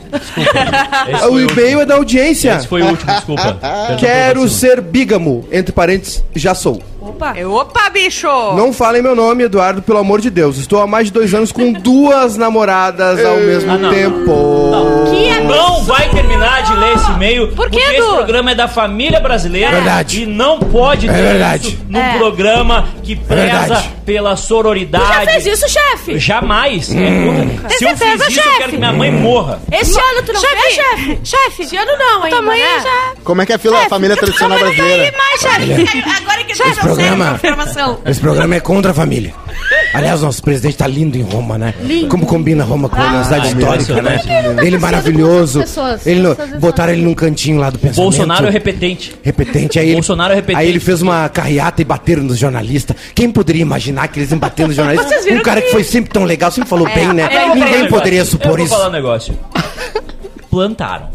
Esse O e-mail é da audiência. Esse foi o último, desculpa. [LAUGHS] Quero ser bígamo. Entre parênteses, já sou. Opa. É, Opa, bicho! Não falem meu nome, Eduardo, pelo amor de Deus. Estou há mais de dois anos com duas namoradas ao mesmo Ah, não. tempo. Que é Não vai terminar de ler esse e-mail, Por quê, porque esse Edu? programa é da família brasileira Verdade. e não pode ter verdade. isso num É. programa que preza verdade. pela Já sororidade. fez isso, chefe? Jamais. É contra- Se eu fiz isso, eu chefe? quero que minha mãe morra. Esse ano tu não fez, chefe? Chefe! Esse ano não, ainda, Tua mãe né? já... Como é que é a família tradicional brasileira? mais, chefe! Agora que Esse programa-. Esse programa é contra a família. Aliás, nosso presidente tá lindo em Roma, né? Lindo. Como combina Roma com a cidade Ah, histórica, né? Ele maravilhoso. pessoas. Ele no- botaram ele num cantinho lá do pensamento. Bolsonaro é repetente. repetente. Aí ele, Bolsonaro é repetente. Aí ele fez uma carreata e bateram nos jornalistas. Quem poderia imaginar que eles iam bater nos [LAUGHS] jornalistas? Um cara que- que foi sempre tão legal, sempre falou bem, né? eu vou falar um Ninguém poderia Eu supor vou isso. falar um negócio. [LAUGHS] Plantaram.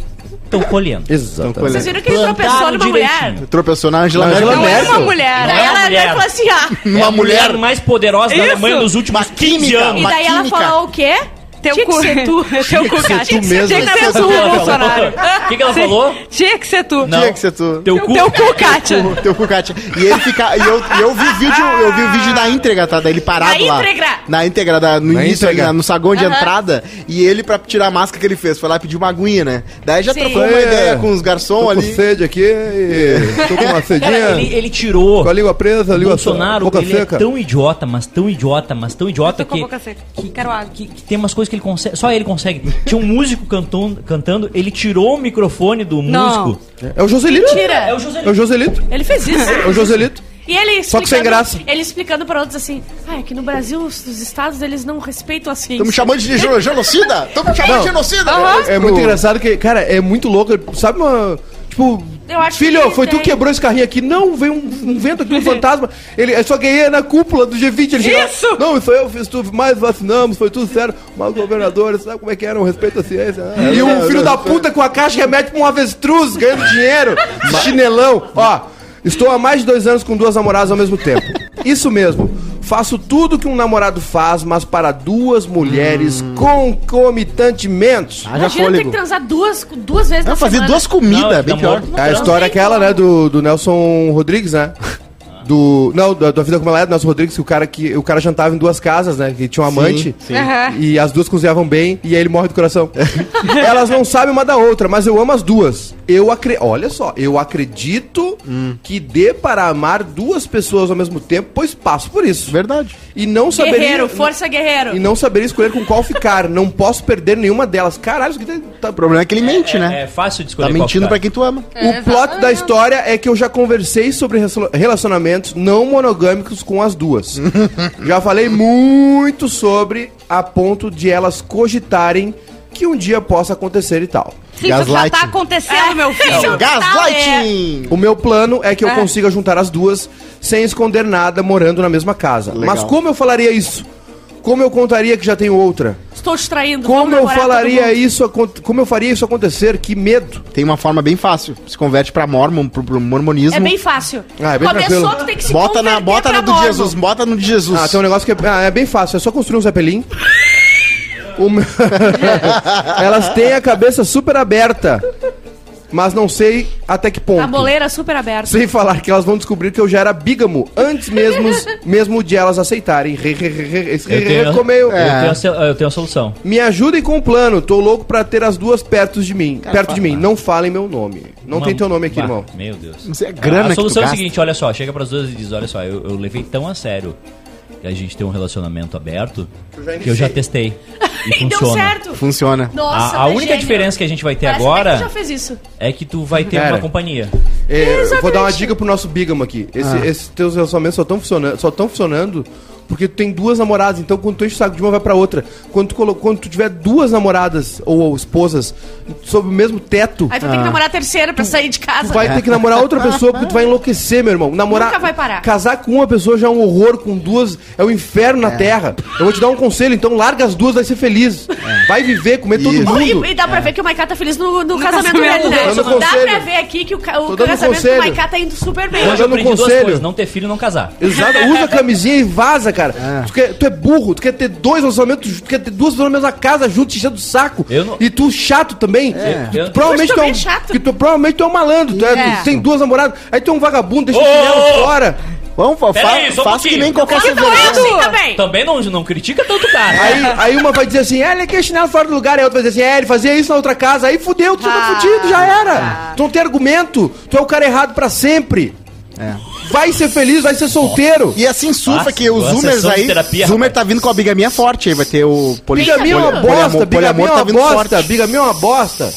Estão colhendo. Exato. Vocês viram que ele Plantaram tropeçou numa mulher? direitinho. Tropeçou na Angela Merkel. Não é uma mulher. Daí é ela, uma mulher. ela falou assim, ah. É Uma a mulher mulher. mais poderosa da Isso. Alemanha nos últimos Uma 15 química, anos. E Uma daí ela química. falou o quê? Teu [LAUGHS] Tinha cu. que ser tu. Teu cu, tu mesmo. Tinha que ser O tu, que ela Bolsonaro. falou? O que, que ela falou? Tinha que ser tu. Tinha que ser tu. Teu cu. Teu cu, [LAUGHS] Kátia. Teu cu, Kátia. E ele fica. E eu, eu vi o vídeo, eu vi o vídeo da íntegra, tá? Daí ele parado Na lá. íntegra? Na íntegra, da, no Na início, ali, íntegra. na- no saguão de entrada. E ele, pra tirar a máscara que ele fez, foi lá pedir uma aguinha, né? Daí já Sim. trocou uma É. ideia com os garçons Tô com ali. sede aqui, e tô com uma [LAUGHS] sedinha, Cara, ele, ele tirou. com a língua presa, a língua Bolsonaro, boca ele seca. é tão idiota, mas tão idiota, mas tão idiota Tô com a que, boca seca. Quero água. que, que tem umas coisas que ele consegue. Só ele consegue. Tinha um músico cantando, cantando ele tirou o microfone do Não. músico. É o Joselito. Mentira. É o José. É o Joselito. Ele fez isso. É o Joselito. E ele Só que sem graça. Ele explicando pra outros assim, ah, é que no Brasil os, os estados eles não respeitam assim. Estão me chamando de geno- genocida? Estão me chamando de genocida? É muito engraçado que, cara, é muito louco. Sabe uma. Tipo. Eu acho Filho, que foi tu tem. que quebrou esse carrinho aqui. Não, veio um, um vento aqui, um [LAUGHS] fantasma. Ele eu só ganhei na cúpula do G20. Ele chegava, Isso! Não, isso eu fiz tudo, mais vacinamos, foi tudo sério. Mas governadores, sabe como é que era? O respeito à ciência. né? E o filho da puta com a caixa remete pra um avestruz ganhando dinheiro. [LAUGHS] Chinelão. Ó, estou há mais de dois anos com duas namoradas ao mesmo tempo. Isso mesmo. Faço tudo que um namorado faz, mas para duas mulheres concomitantemente. Haja Imagina ter que fôlego. transar duas, duas vezes Não, na fazer semana. duas comidas, Não, bem tá pior. morto. É a história aquela, né, do, do Nelson Rodrigues, né? Do. Não, da, da vida como ela é, do Nelson Rodrigues, que o cara que o cara jantava em duas casas, né? Que tinha um amante. sim. Aham. E as duas cozinhavam bem e aí ele morre do coração. [LAUGHS] Elas não sabem uma da outra, mas eu amo as duas. Eu acre... Olha só, eu acredito que dê para amar duas pessoas ao mesmo tempo, pois passo por isso. Verdade. E não saberia. Guerreiro, força guerreiro. E não saberia escolher com qual ficar. Não posso perder nenhuma delas. Caralho, isso aqui tá. O problema é que ele mente, né? É fácil de escolher Tá qual mentindo ficar. pra quem tu ama. O plot da história é que eu já conversei sobre relaciona- relacionamentos não monogâmicos com as duas. [LAUGHS] já falei muito sobre a ponto de elas cogitarem que um dia possa acontecer e tal. Sim, isso já tá acontecendo, meu filho. Gaslighting! O meu plano é que eu É. consiga juntar as duas sem esconder nada morando na mesma casa. Legal. Mas como eu falaria isso? Como eu contaria que já tenho outra? Estou te traindo. Como eu falaria isso, como eu faria isso acontecer? Que medo. Tem uma forma bem fácil. Se converte pra mormon, pro, pro mormonismo. É bem fácil. Ah, é bem Começou, tranquilo. tu tem que se Bota na, bota no do mormon. Jesus, bota no de Jesus. Ah, tem um negócio que é, ah, é bem fácil, é só construir um Zeppelin. Meu- [LAUGHS] Elas têm a cabeça super aberta, mas não sei até que ponto. A boleira super aberta. Sem falar que elas vão descobrir que eu já era bígamo antes mesmo, [LAUGHS] mesmo de elas aceitarem. Re, re, re, re, esse re, Eu re, tenho, ficou meio- eu, tenho a, eu tenho a solução. Me ajudem com o plano. Tô louco pra ter as duas perto de mim. perto de mim. Não falem meu nome. Não Uma- tem teu nome aqui, Bah, irmão. Meu Deus. Isso é grana a que solução tu é o gasta. seguinte, olha só, chega pras duas e diz, olha só, eu, eu levei tão a sério a gente tem um relacionamento aberto que eu já testei. [LAUGHS] E E deu funciona. certo. Funciona. Nossa, A, a tá única gênio. diferença que a gente vai ter Parece que agora tu já fez isso. é que tu vai ter Cara. uma companhia. É, eu vou dar uma dica pro nosso bígamo aqui. Esse- Esses teus relacionamentos só estão funcionando, só tão funcionando porque tu tem duas namoradas. Então, quando tu enche o saco de uma, vai pra outra. Quando tu, colo- quando tu tiver duas namoradas ou, ou esposas sob o mesmo teto, Aí tu tem que namorar a terceira pra sair de tu casa. vai ter que namorar outra pessoa porque tu vai enlouquecer, meu irmão. Namorar, Nunca vai parar. Casar com uma pessoa já é um horror, com duas é o inferno na terra. Eu vou te dar um conselho, então larga as duas, vai ser feliz. Vai viver, comer todo Isso. Oh, mundo. e, e dá pra ver que o Maiká tá feliz no, no casamento casamento dele, né? Dá conselho. pra ver aqui que o, ca- o casamento conselho. do Maiká tá indo super bem. Hoje eu dando aprendi duas conselho. coisas, não ter filho e não casar. Exato, usa a camisinha e vaza, cara. Tu, quer- tu é burro, tu quer ter dois relacionamentos, tu quer ter duas pessoas na mesma casa junto, te enchendo o saco. Eu não- E tu chato também. Eu- Tu, provavelmente Mas tu é um, é chato. que tu, provavelmente tu é um malandro, tu, é- É. tu tem duas namoradas, aí tu é um vagabundo, deixa o Ô, chinelo fora. Vamos, fa fa um que nem qualquer cerveja. assim também. Também não, não critica tanto o cara. Aí, aí uma vai dizer assim, é, ele quer chinelo fora do lugar, aí a outra vai dizer assim, é, ele fazia isso na outra casa, aí fudeu, tu tá Ah. fudido, já era. Tu não tem argumento, tu é o cara errado pra sempre. É. Vai ser feliz, vai ser solteiro. E assim surfa Nossa, que os Zoomers aí. terapia, Zoomer rapaz. tá vindo com a bigamia forte aí. Vai ter o poli, Bigamia é uma bosta, poliamor- bigamia é poliamor uma tá vindo bosta, forte. bigamia é uma bosta.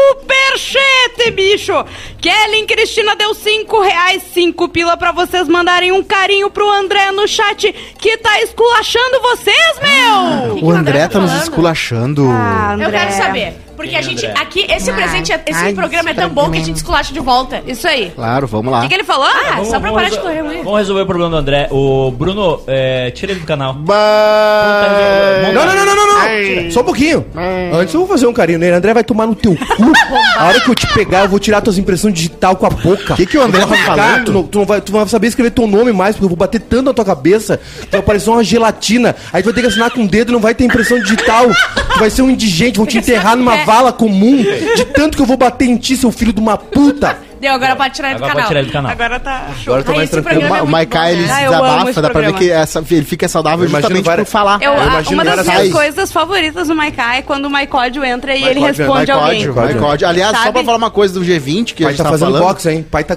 Superchete, bicho! Kellen Cristina deu 5 reais, 5 pila pra vocês mandarem um carinho pro André no chat que tá esculachando vocês, meu! que O o André tá nos falando? esculachando. Ah, Eu quero saber. Porque a gente, aqui, esse presente, esse ai, programa é tão bom que a gente esculacha de volta. Isso aí. Claro, vamos O lá. que, que ele falou? Ah, Vamos- só pra parar de correr muito. Vamos resolver o problema do André. O Bruno, é, tira ele do canal. Ba- Não, não, não, não, não, não. Só um pouquinho. Antes eu vou fazer um carinho nele. André vai tomar no teu cu. A hora que eu te pegar, eu vou tirar tuas impressões digital com a boca. Que que o André vou tá falando? Tu não, tu, não vai, tu não vai saber escrever teu nome mais, porque eu vou bater tanto na tua cabeça. Tu vai parecer uma gelatina. Aí tu vai ter que assinar com o dedo e não vai ter impressão digital. Tu vai ser um indigente, vão te que enterrar o numa pé. Vala comum. De tanto que eu vou bater em ti, seu filho de uma puta. Deu, agora pode tirar ele do Agora canal. tirar do canal. Agora tá show. Agora Ai, mais tranquilo. O, é o muito Maiká, bom, ele né? se Ah, desabafa, dá pra ver que essa, ele fica saudável Eu justamente várias- por falar. Eu, Eu a- imagino uma das minhas coisas favoritas do Maiká é quando o Maicódio entra e ele Maicódio, responde alguém. Maicódio, Maicódio. Aliás, só Sabe? pra falar uma coisa do G20 que a Pai gente tá tá fazendo falando. boxe, hein? Pai tá,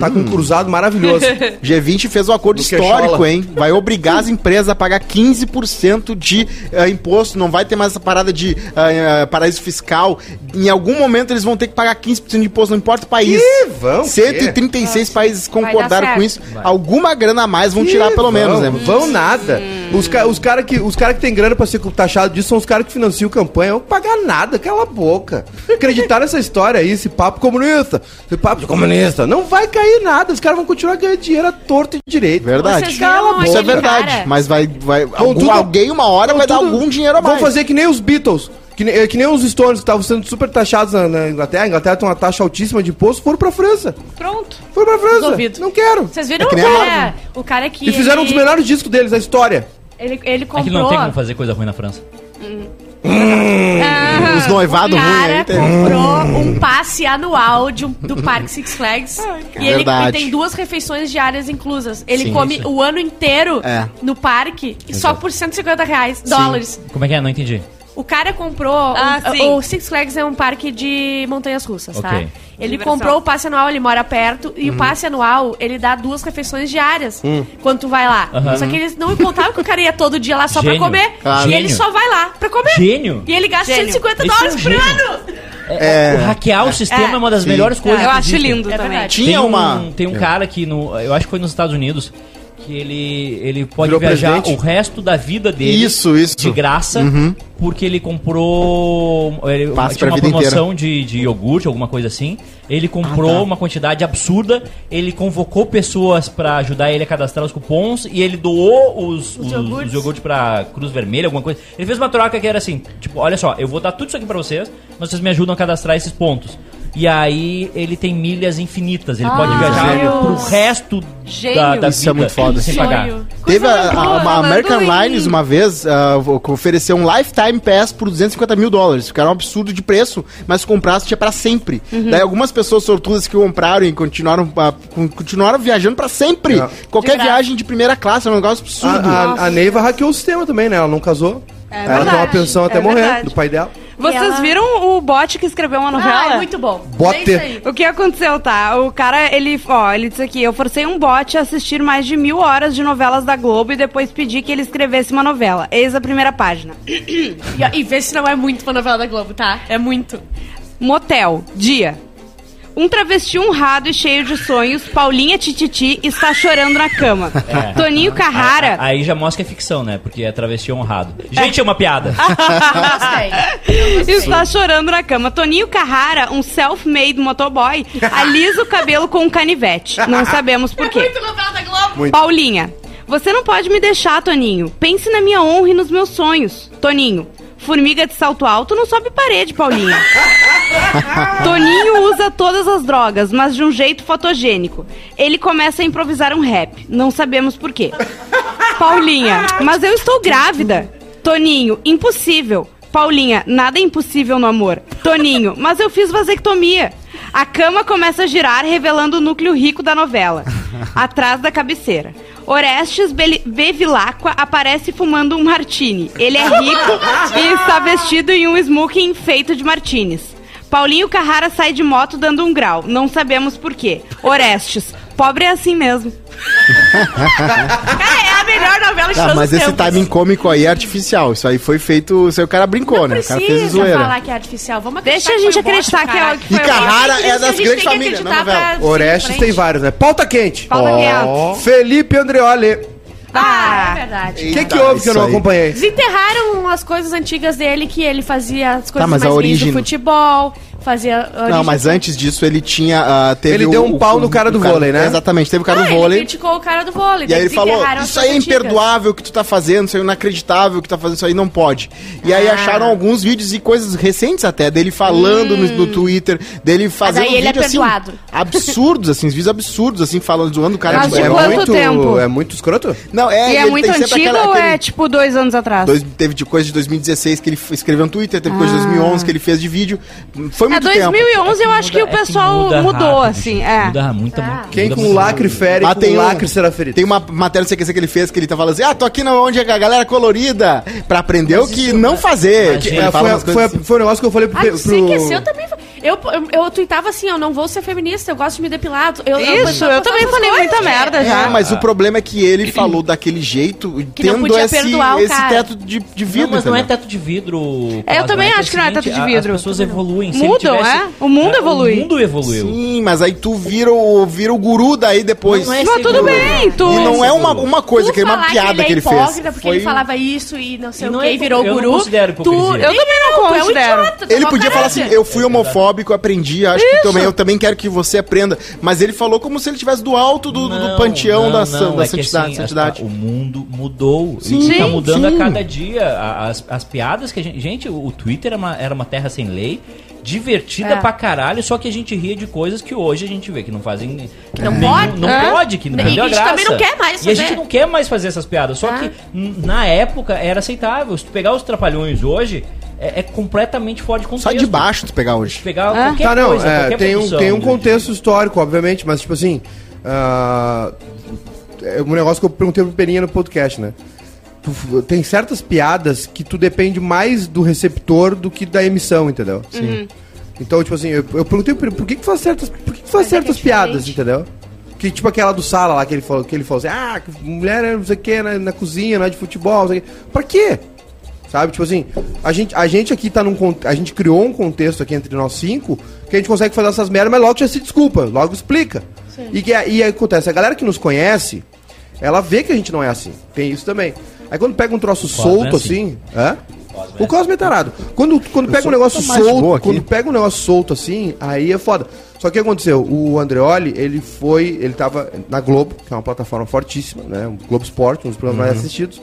tá com um cruzado maravilhoso. [LAUGHS] G20 fez um acordo Do histórico, hein? Vai obrigar as empresas a pagar 15% de eh, imposto. Não vai ter mais essa parada de eh, eh, paraíso fiscal. Em algum momento eles vão ter que pagar 15% de imposto, não importa o país. Ih, vão, 136 países concordaram dar com isso. Alguma grana a mais vão tirar, pelo menos, vão, né? Vão nada. Os, ca os caras que, os cara que tem grana pra ser taxado disso são os caras que financiam campanha. Não pagar nada, cala a boca. Acreditar nessa história aí, esse papo comunista. Esse papo de comunista. Não vai cair nada. Os caras vão continuar ganhando dinheiro à torta e direito. Verdade. Vocês viram Isso é verdade. cara? Mas vai. vai algum- tudo- alguém, uma hora, vai dar Tudo- algum dinheiro a mais. Vão fazer que nem os Beatles. Que nem, eh, que nem os Stones que estavam sendo super taxados na, na Inglaterra. A Inglaterra tem uma taxa altíssima de imposto. Foram pra França. Pronto. Foram pra França. Resolvido. Não quero. Vocês viram É que o cara? O cara que. E fizeram um dos ele- melhores discos deles, a história. Ele, ele É comprou. que não tem como fazer coisa ruim na França. Os Uns noivados O ruins cara aí. tem- comprou um passe anual de um- do Parque Six Flags. e ele, ele tem duas refeições diárias inclusas. Ele Sim, come sim. o ano inteiro É. no parque e só por 150 reais, dólares. Como é que é? Não entendi. O cara comprou. Ah, um- sim. o Six Flags é um parque de montanhas russas, tá? Ele Diversão. comprou o passe anual, ele mora perto, e Uhum. o passe anual, ele dá duas refeições diárias Hum. quando tu vai lá. Aham. Só que eles não contavam que o cara ia todo dia lá só Gênio. pra comer. Claro. E ele só vai lá pra comer. Gênio. E ele gasta Gênio. 150 Esse é um dólares por gênio. ano. É. O hackear o sistema é, uma das Sim. melhores coisas Eu que acho lindo É também. Tinha tem uma- Um, tem um cara aqui no. Eu acho que foi nos Estados Unidos. Que ele, ele pode Virou viajar presidente? o resto da vida dele. Isso, isso. De graça. Porque ele comprou. Ele Passa tinha uma promoção de, de iogurte, alguma coisa assim. Ele comprou Ah, tá. uma quantidade absurda. Ele convocou pessoas pra ajudar ele a cadastrar os cupons. E ele doou os, os, iogurtes. os iogurtes pra Cruz Vermelha, alguma coisa. Ele fez uma troca que era assim: tipo, olha só, eu vou dar tudo isso aqui pra vocês, mas vocês me ajudam a cadastrar esses pontos. E aí ele tem milhas infinitas. Ele pode viajar Deus. pro resto Gênio. da, da Isso vida é muito foda. sem Sonho. pagar. Teve a, a- uma falando American Airlines uma vez ah, que ofereceu um Lifetime Pass por 250 mil dólares, que era um absurdo de preço, mas se comprasse tinha pra sempre. Uhum. Daí algumas pessoas sortudas que compraram e continuaram, ah, con- continuaram viajando pra sempre. É. Qualquer De viagem de primeira classe, é um negócio A, absurdo. a, a Neiva hackeou o sistema também, né? Ela não casou. É ela tem uma pensão até é morrer verdade. do pai dela. Vocês ela- viram o bot que escreveu uma novela? Ah, é muito bom. Bote. É isso aí. O que aconteceu, tá? O cara, ele, ó, ele disse aqui, eu forcei um bot a assistir mais de mil horas de novelas da Globo e depois pedi que ele escrevesse uma novela. Eis a primeira página. E, e vê se não é muito pra novela da Globo, tá? É muito. Motel, dia. Um travesti honrado e cheio de sonhos, Paulinha Tititi, está chorando na cama. [LAUGHS] É. Toninho Carrara... Aí já mostra que é ficção, né? Porque é travesti honrado. Gente, é uma piada. [LAUGHS] Gostei. [LAUGHS] Está chorando na cama. Toninho Carrara, um self-made motoboy, alisa o cabelo com um canivete. Não sabemos por quê. Muito novela da Globo. Paulinha, você não pode me deixar, Toninho. Pense na minha honra e nos meus sonhos. Toninho, formiga de salto alto não sobe parede, Paulinha. [LAUGHS] Toninho usa todas as drogas, mas de um jeito fotogênico. Ele começa a improvisar um rap. Não sabemos por quê. Paulinha, mas eu estou grávida. Toninho, impossível. Paulinha, nada é impossível no amor. Toninho, mas eu fiz vasectomia. A cama começa a girar, revelando o núcleo rico da novela. Atrás da cabeceira. Orestes Beli- Bevilacqua aparece fumando um martini. Ele é rico e está vestido em um smoking feito de martinis. Paulinho Carrara sai de moto dando um grau. Não sabemos por quê. Orestes, pobre é assim mesmo. [LAUGHS] Cara, é melhor novela de Ah, todos mas os esse tempos. timing cômico aí é artificial. Isso aí foi feito. Isso aí o cara brincou, Não né? O cara fez precisa zoeira. falar que é artificial. Vamos Deixa a gente acreditar que é cara. o que foi E Carrara é a das grandes famílias, não novela. pra seguir Orestes em tem vários, né? Pauta quente. Pauta Ó. Felipe Andreoli. Ah, é verdade. O que, houve que eu não aí. acompanhei? Desenterraram as coisas antigas dele, que ele fazia as coisas mas a mais lindas origem- do futebol, fazia... Não, mas antes disso ele tinha. ah, teve Ele o- deu um pau o- no cara do vôlei, né? Exatamente, teve o cara Ah, do ele vôlei. criticou o cara do vôlei. E aí ele falou, isso aí é imperdoável o que tu tá fazendo, isso aí é inacreditável o que tu tá fazendo, isso aí não pode. E aí Ah. acharam alguns vídeos e coisas recentes até, dele falando no, no Twitter, dele fazendo aí ele é vídeo, assim, perdoado. absurdos, assim, vídeos absurdos, assim, falando, zoando o cara. Mas tipo, de é muito... tempo? É muito escroto? Não, é, E é ele muito antigo aquela- ou aquele- é tipo dois anos atrás? Dois- teve de coisa de 2016 que ele escreveu no Twitter, teve coisa de 2011 que ele fez de vídeo. Foi É muito tempo. 2011 eu acho que o é pessoal muda mudou, rápido, assim, é. Muda muito, Ah. muito. Quem muda com muito. lacre fere, Ah, com tem um- lacre será ferido. Tem uma matéria, o que, que ele fez, que ele tá falando assim, ah, tô aqui na onde é a galera colorida, pra aprender o que não fazer. É, fala foi, coisas assim. um negócio que eu falei pro... Ah, esse eu também... Eu, eu, eu tweetava assim, eu não vou ser feminista, eu gosto de me depilar. Eu, Isso, eu, também falei muita merda já. É, mas o problema é que ele falou daquele jeito, Que não tendo podia esse, perdoar o esse cara. teto de, de vidro. Não, mas não é teto de vidro. É, eu também é acho que não é teto de a- vidro. As pessoas evoluem. Se Mudam, tivesse- é? O mundo evolui. O mundo evoluiu. Sim, mas aí tu vira o, vira o guru daí depois. Não é Mas tudo bem, tu... E não é uma, uma coisa, Tu que é uma piada que ele, é fez. hipócrita porque ele falava isso e não sei E o não que, é e virou eu não guru. considero tu. Eu também não é um considero. idiota, tu Ele é podia falar assim, eu fui homofóbico, aprendi, acho que também, eu também quero que você aprenda. Mas ele falou como se ele estivesse do alto do, do Não, panteão não, da, não, da é que santidade. assim, santidade. o mundo mudou. Sim, e tá mudando sim. a cada dia. As, as piadas que a gente. Gente, o Twitter era uma, era uma terra sem lei. Divertida É. pra caralho, só que a gente ria de coisas que hoje a gente vê que não fazem. Que não nenhum- pode. Não É. pode, que não E perdeu a a gente graça. também não quer mais E a fazer. gente não quer mais fazer essas piadas. Só É. que na época era aceitável. Se tu pegar os trapalhões hoje. é, é completamente fora de contexto. Só de baixo tu pegar hoje. Pegar É? qualquer Tá, não, coisa, é, qualquer tem, um, produção tem um contexto histórico, obviamente, mas tipo assim. ah, é um negócio que eu perguntei pro Peninha no podcast, né? Tu- tem certas piadas que tu depende mais do receptor do que da emissão, entendeu? Sim. Então, tipo assim, eu, eu perguntei Peninha, por que, que faz certas, por que, que faz Mas é que é certas piadas, diferente. entendeu? Que tipo aquela do Sala lá que ele falou, que ele falou assim: "Ah, mulher é não sei o que na, na cozinha, não é de futebol, não sei o quê". Pra quê? Sabe? Tipo assim, a gente, a gente aqui tá num. A gente criou um contexto aqui entre nós cinco que a gente consegue fazer essas merdas, mas logo já se desculpa, logo explica. E, que, e aí acontece, a galera que nos conhece, ela vê que a gente não é assim. Tem isso também. Aí quando pega um troço Cosme solto é assim. Hã? O Cosme é tarado. Quando, quando pega um negócio solto, quando pega um negócio solto assim, aí é foda. Só que o que aconteceu? O Andreoli, ele foi. Ele tava na Globo, que é uma plataforma fortíssima, né? O Globo Esporte, um dos programas Uhum. mais assistidos.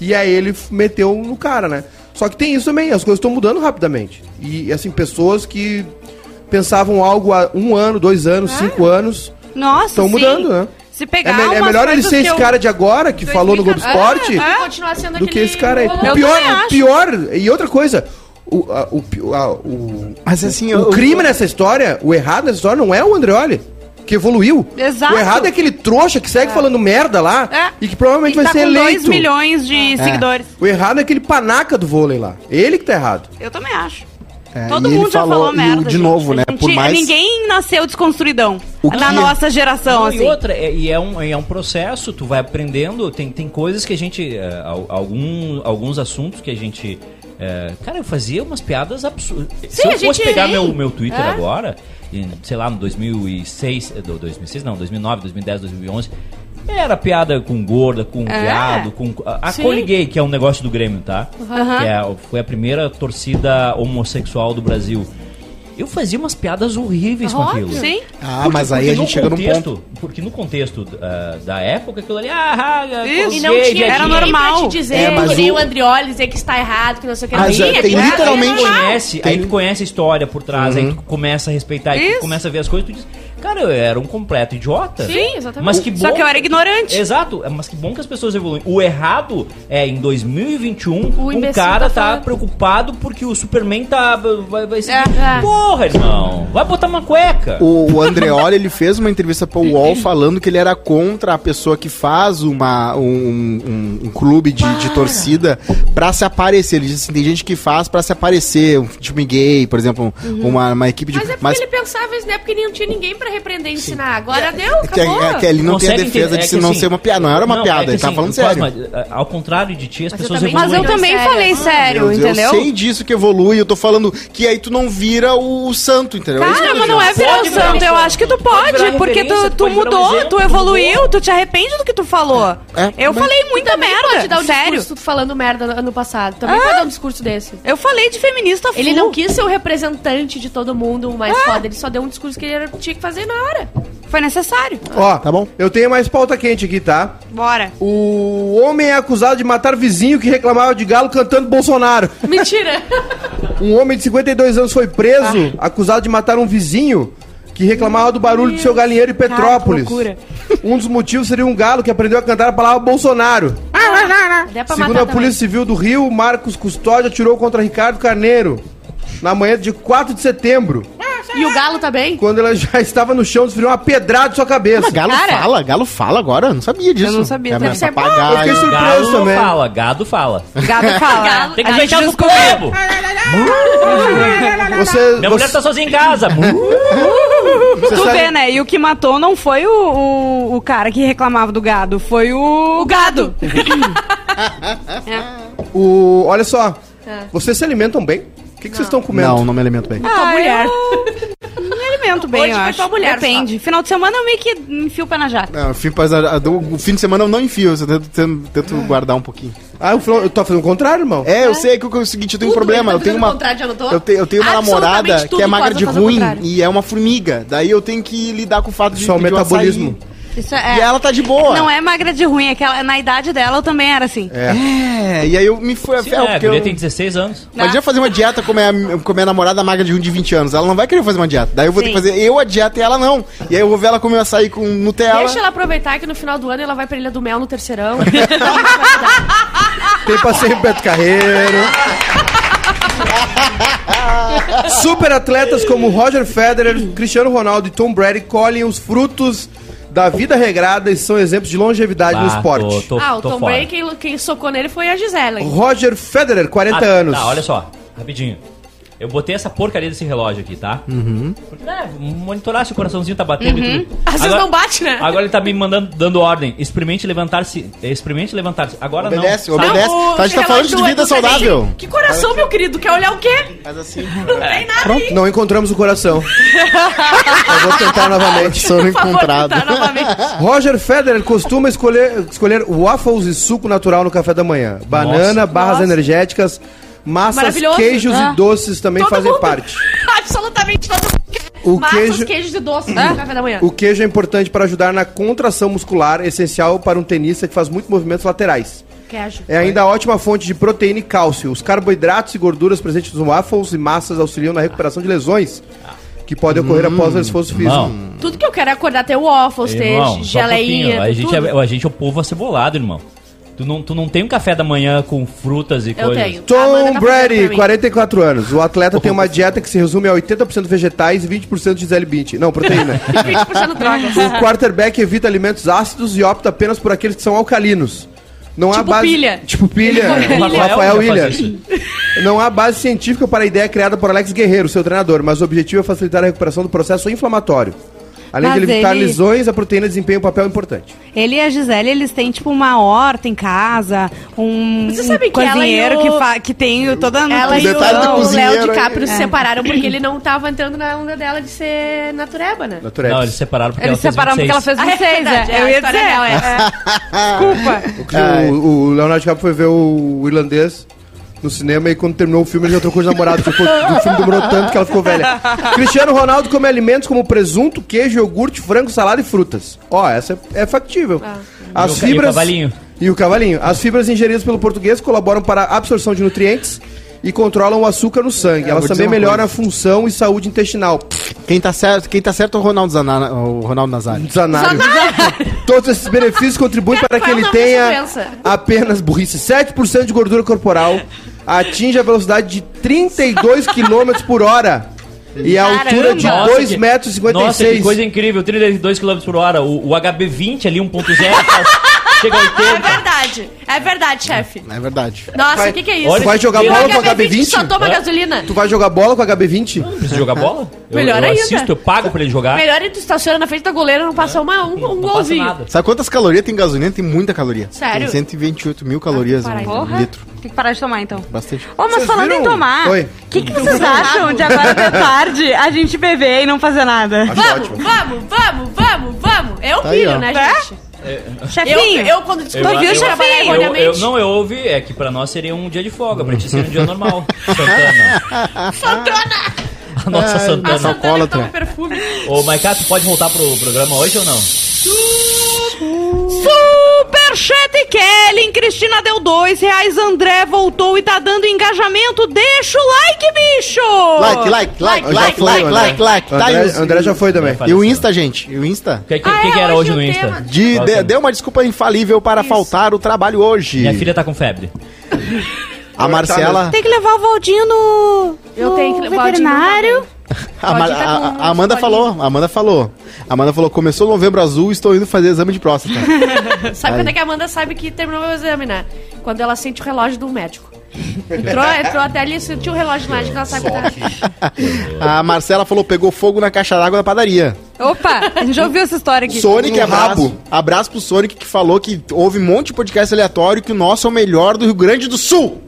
E aí ele meteu no cara, né? Só que tem isso também, as coisas estão mudando rapidamente. E assim, pessoas que pensavam algo há um ano, dois anos, cinco anos, Nossa, estão mudando, né? Se É, pegar me- é melhor ele ser que esse eu- cara de agora, que falou no Globo 2014. Esporte, É, continuar sendo do que aquele esse cara aí. Eu O pior, o pior, e outra coisa, o, a- o, a- o, Mas assim, o eu- crime nessa história, o errado nessa história não é o Andreoli, que evoluiu. Exato. O errado é aquele trouxa que segue falando merda lá É. e que provavelmente E vai tá ser com 2 eleito. milhões de seguidores. O errado é aquele panaca do vôlei lá. Ele que tá errado. Eu também acho. É, Todo mundo já falou- falou merda. de gente. novo, né, por mais- Ninguém nasceu desconstruidão. O que- Na nossa geração, Não, assim. E outra, é, e é um, é um processo, tu vai aprendendo, tem, tem coisas que a gente. é, al- algum, alguns assuntos que a gente. é, cara, eu fazia umas piadas absurdas. Se eu fosse gente- pegar meu, meu Twitter É. agora, em, sei lá, no 2006, eh, do- 2006 não, 2009, 2010, 2011, era piada com gorda, com É. viado, com. A, Gay, que é um negócio do Grêmio, tá? Aham. Que é, foi a primeira torcida homossexual do Brasil. Eu fazia umas piadas horríveis com aquilo. Sim. Ah, mas aí a gente chega num contexto, ponto. Porque no contexto ah, da época, aquilo ali, ah, ah, Isso. E não tinha era ninguém normal. pra te dizer, É, mas o- o Andrioli dizer que está errado, que não sei o que. Mas, Não é, tinha, tem aquilo literalmente- era normal. conhece, aí tu conhece a história por trás, aí tu começa a respeitar, aí tu Isso. começa a ver as coisas, tu diz, cara, eu era um completo idiota. Sim, exatamente. Mas que bom. Só que eu era ignorante. Exato, é, mas que bom que as pessoas evoluem. O errado é em 2021 O um cara tá tá, preocupado porque o Superman tá vai, vai seguir. É. Porra, irmão, vai botar uma cueca. O, o Andreoli, ele fez uma entrevista pro UOL falando que ele era contra a pessoa que faz uma, um, um, um clube de, de torcida pra se aparecer. Ele disse assim, tem gente que faz pra se aparecer, um time gay, por exemplo, um- uma, uma equipe de... Mas é porque ele pensava isso, né? Porque não tinha ninguém pra repreender e ensinar. Agora deu, é que, acabou. é que ele não tem a Consegue defesa entender, de é se não assim- ser uma piada. Não era uma Não, piada, é ele tá assim, falando sério. eh, ao contrário de ti, as Mas eu pessoas também- Mas eu evoluem. também sério. falei sério, Eu, entendeu? eu sei disso que evolui, eu tô falando que aí tu não vira o santo, entendeu? É Cara, mas não é virar Pode o virar santo, eu acho que tu Pode porque tu, tu pode virar um mudou, exemplo, tu evoluiu, mudou. tu te arrepende do que tu falou. É, eu mas- falei muita Também pode dar merda, um sério. tu falando merda no ano passado. Também Ah. pode dar um discurso desse. Eu falei de feminista Ele não quis ser o representante de todo mundo, mais foda. Ele só deu um discurso que ele tinha que fazer na hora. Foi necessário. Ó, Tá bom. Eu tenho mais pauta quente aqui, tá? Bora. O homem é acusado de matar vizinho que reclamava de galo cantando Bolsonaro. Mentira. [LAUGHS] Um homem de 52 anos foi preso, acusado de matar um vizinho que reclamava do barulho do seu galinheiro em Petrópolis. loucura. [LAUGHS] um dos motivos seria um galo que aprendeu a cantar a palavra Bolsonaro. [LAUGHS] Pra Segundo a Polícia Civil do Rio, Marcos Custódio atirou contra Ricardo Carneiro na manhã de 4 de setembro, também. [LAUGHS] E o galo tá bem? quando ela já estava no chão, desferiu uma pedrada em sua cabeça. Mas Galo Cara. fala, Galo fala agora, eu não sabia disso. não sabia, É, deve mas ser bom. Eu fiquei surpreso Gado também. fala, gado fala. Gado [LAUGHS] fala. Galo- Tem que A gente ajeitar o descobriu. corpo. Você, Minha você, mulher tá sozinha em casa. [LAUGHS] você Tu sabe- vê, né? E o que matou não foi o, o, o cara que reclamava do gado, foi o... O gado. o, olha só, vocês se alimentam bem? O que, que vocês estão comendo? Não, não me alimento bem. Tua mulher. Eu [LAUGHS] me alimento bem, Hoje eu foi acho. mulher Depende. Final de semana eu meio que enfio o pé na jaca. Não, o fim, mas a- a- do- o fim de semana eu não enfio, eu tento, tento- tento guardar um pouquinho. Ah, o final- eu tô fazendo o contrário, irmão. É, eu sei que o, o seguinte, eu tenho um Tudo, problema. ele Eu tá tenho uma. Eu, te- eu tenho uma namorada que é magra de eu ruim e é uma formiga. Daí eu tenho que lidar com o fato de. Isso é o eu metabolismo. É... E ela tá de boa. Não é magra de ruim, é que ela- na idade dela eu também era assim. É, e aí eu me fui. Sim, ferro? A porque eu- tem 16 anos. Imagina fazer uma dieta com a minha, com a minha namorada magra de ruim de 20 anos. Ela não vai querer fazer uma dieta. Daí eu vou ter Sim. que fazer eu a dieta e ela não. E aí eu vou ver ela comer açaí com Nutella. Deixa ela aproveitar que no final do ano ela vai pra Ilha do Mel no terceirão. A. [LAUGHS] Tem passeio Beto Carreiro. Super atletas como Roger Federer, Cristiano Ronaldo e Tom Brady colhem os frutos da vida regrada e são exemplos de longevidade no Ah, esporte. tô- tô- ah, o Tom. Brady, quem, quem socou nele foi a Gisele. Roger Federer, 40 Ah, anos. Tá, olha só, rapidinho. Eu botei essa porcaria desse relógio aqui, tá? Uhum. É, monitorar se o coraçãozinho tá batendo e tudo. Às vezes não bate, né? Agora ele tá me mandando, dando ordem. Experimente levantar-se. Experimente levantar-se. Agora Obedece, não. obedece. o- a gente tá falando de vida saudável. Que coração, meu querido? Quer olhar o quê? Mas assim, Não tem nada aí. Não encontramos o coração. Eu vou tentar novamente. favor, encontrado. tentar novamente. Roger Federer costuma escolher, escolher waffles e suco natural no café da manhã. Banana, barras Nossa. energéticas, massas, queijos Ah. e doces também Todo fazem mundo. parte. [LAUGHS] Absolutamente todo mundo. O Massas, queijo- queijos e doces no café da manhã. O queijo é importante para ajudar na contração muscular, essencial para um tenista que faz muitos movimentos laterais. Queijo. É ainda ótima fonte de proteína e cálcio. Os carboidratos e gorduras presentes nos waffles e massas auxiliam na recuperação de lesões que podem ocorrer após o esforço físico. Irmão, Tudo que eu quero é acordar, ter waffles, ter irmão, um geleinha, pouquinho. a gente, é, a gente é o povo acebolado, irmão. Tu não, tu não tem um café da manhã com frutas e Eu coisas. tenho. Tom tá Brady, pra mim. 44 anos. O atleta tem uma dieta que se resume a 80% vegetais e 20% de L20. Não, proteína. [LAUGHS] 20% drogas. o quarterback evita alimentos ácidos e opta apenas por aqueles que são alcalinos. Não há Tipo base... pilha. Tipo pilha. O. Rafael já William. faz isso. Não há base científica para a ideia criada por Alex Guerreiro, seu treinador, mas o objetivo é facilitar a recuperação do processo inflamatório. Além Mas de evitar ele- lesões, a proteína desempenha um papel importante. Ele e a Gisele, eles têm, tipo, uma horta em casa, um, Você um sabe que ela e cozinheiro o- que, fa- que tem toda a Ela e o, o Léo. DiCaprio se separaram porque ele não tava entrando na onda dela de ser natureba, né? Natureba. Não, eles separaram porque Eles ela fez separaram porque ela 26. fez Ah, é 26, verdade, é. é, Eu a ia dizer. real, é. [LAUGHS] Desculpa. Porque o, o Leonardo DiCaprio foi ver o, o irlandês no cinema e quando terminou o filme ele já trocou de namorado. [LAUGHS] Tipo, o filme demorou tanto que ela ficou velha. Cristiano Ronaldo come alimentos como presunto, queijo, iogurte, frango, salada e frutas. Ó, essa é, é factível. As E o ca- e o fibras. cavalinho. E o cavalinho. As fibras ingeridas pelo português colaboram para a absorção de nutrientes e controlam o açúcar no sangue. É, Elas também melhoram a função e saúde intestinal. Quem tá certo, quem tá certo é o Ronaldo, Zanara, o Ronaldo Nazário. Zanário. Todos esses benefícios contribuem Cara, para que ele tenha apenas burrice. 7% de gordura corporal, atinge a velocidade de 32 km por hora e a Caramba! altura de Nossa, 2 que- metros e Nossa, que 56. coisa incrível, 32 km por hora. O, o HB20 ali, 1.0, faz- [LAUGHS] chega a É 80. verdade. É verdade, chefe. É verdade. Nossa, Vai- o que, que é isso? Tu vai jogar que- bola O com HB20? Só toma Hã? gasolina. Tu vai jogar bola com HB20? Precisa jogar bola? Eu, Melhor eu ainda. assisto, eu pago pra ele jogar. Melhor é tu estaciona na frente da goleira e não passa uma, um, um não passa golzinho. nada. Sabe quantas calorias tem gasolina? Tem muita caloria. Sério? Tem 128 mil calorias Ah, um Porra. litro. Tem que parar de tomar, então. Bastante. Ô, mas Vocês falando em viram? tomar, Oi. o que, que vocês acham de agora de [LAUGHS] tarde a gente beber e não fazer nada? Acho Vamos, ótimo. vamos, vamos, vamos, vamos. Eu Tá aí, pilho, ó. né, É? gente? Eu, Chefinho, eu quando descobri que eu trabalhar chefinho? Eu, eu, não, eu ouvi, é que pra nós seria um dia de folga, pra ti seria um dia normal. [LAUGHS] Santana. Santana! A nossa A Santana. Santana que alcoólatra. toma perfume. Ô, Maiká, tu pode voltar pro programa hoje ou não? Superchat Cristina deu dois reais, André voltou e tá dando engajamento. Deixa o like, bicho! Like, like, like, Eu já like, fui, like, André. like, like. Tá aí André, os- André já foi também. E o Insta, gente? E o Insta? O que, que, Ah, que é, que era hoje hoje no o Insta? De, Qual de- deu uma desculpa infalível para faltar o trabalho hoje. Minha filha tá com febre. A Marcela. Tem que levar o Valdinho no, Eu no tenho que levar o veterinário. A, Ma- Pode tá a- a Amanda falou, Amanda falou. Amanda falou, começou novembro azul e estou indo fazer exame de próstata. [LAUGHS] Sabe Aí. quando é que a Amanda sabe que terminou o exame, né? Quando ela sente o relógio do médico. Entrou, entrou até ali, sentiu o relógio do médico, ela sabe que tá... [LAUGHS] a Marcela falou, pegou fogo na caixa d'água da padaria. Opa, a gente já ouviu essa história aqui. Sonic, abraço. rabo. Abraço pro Sonic que falou que houve um monte de podcast aleatório que o nosso é o melhor do Rio Grande do Sul.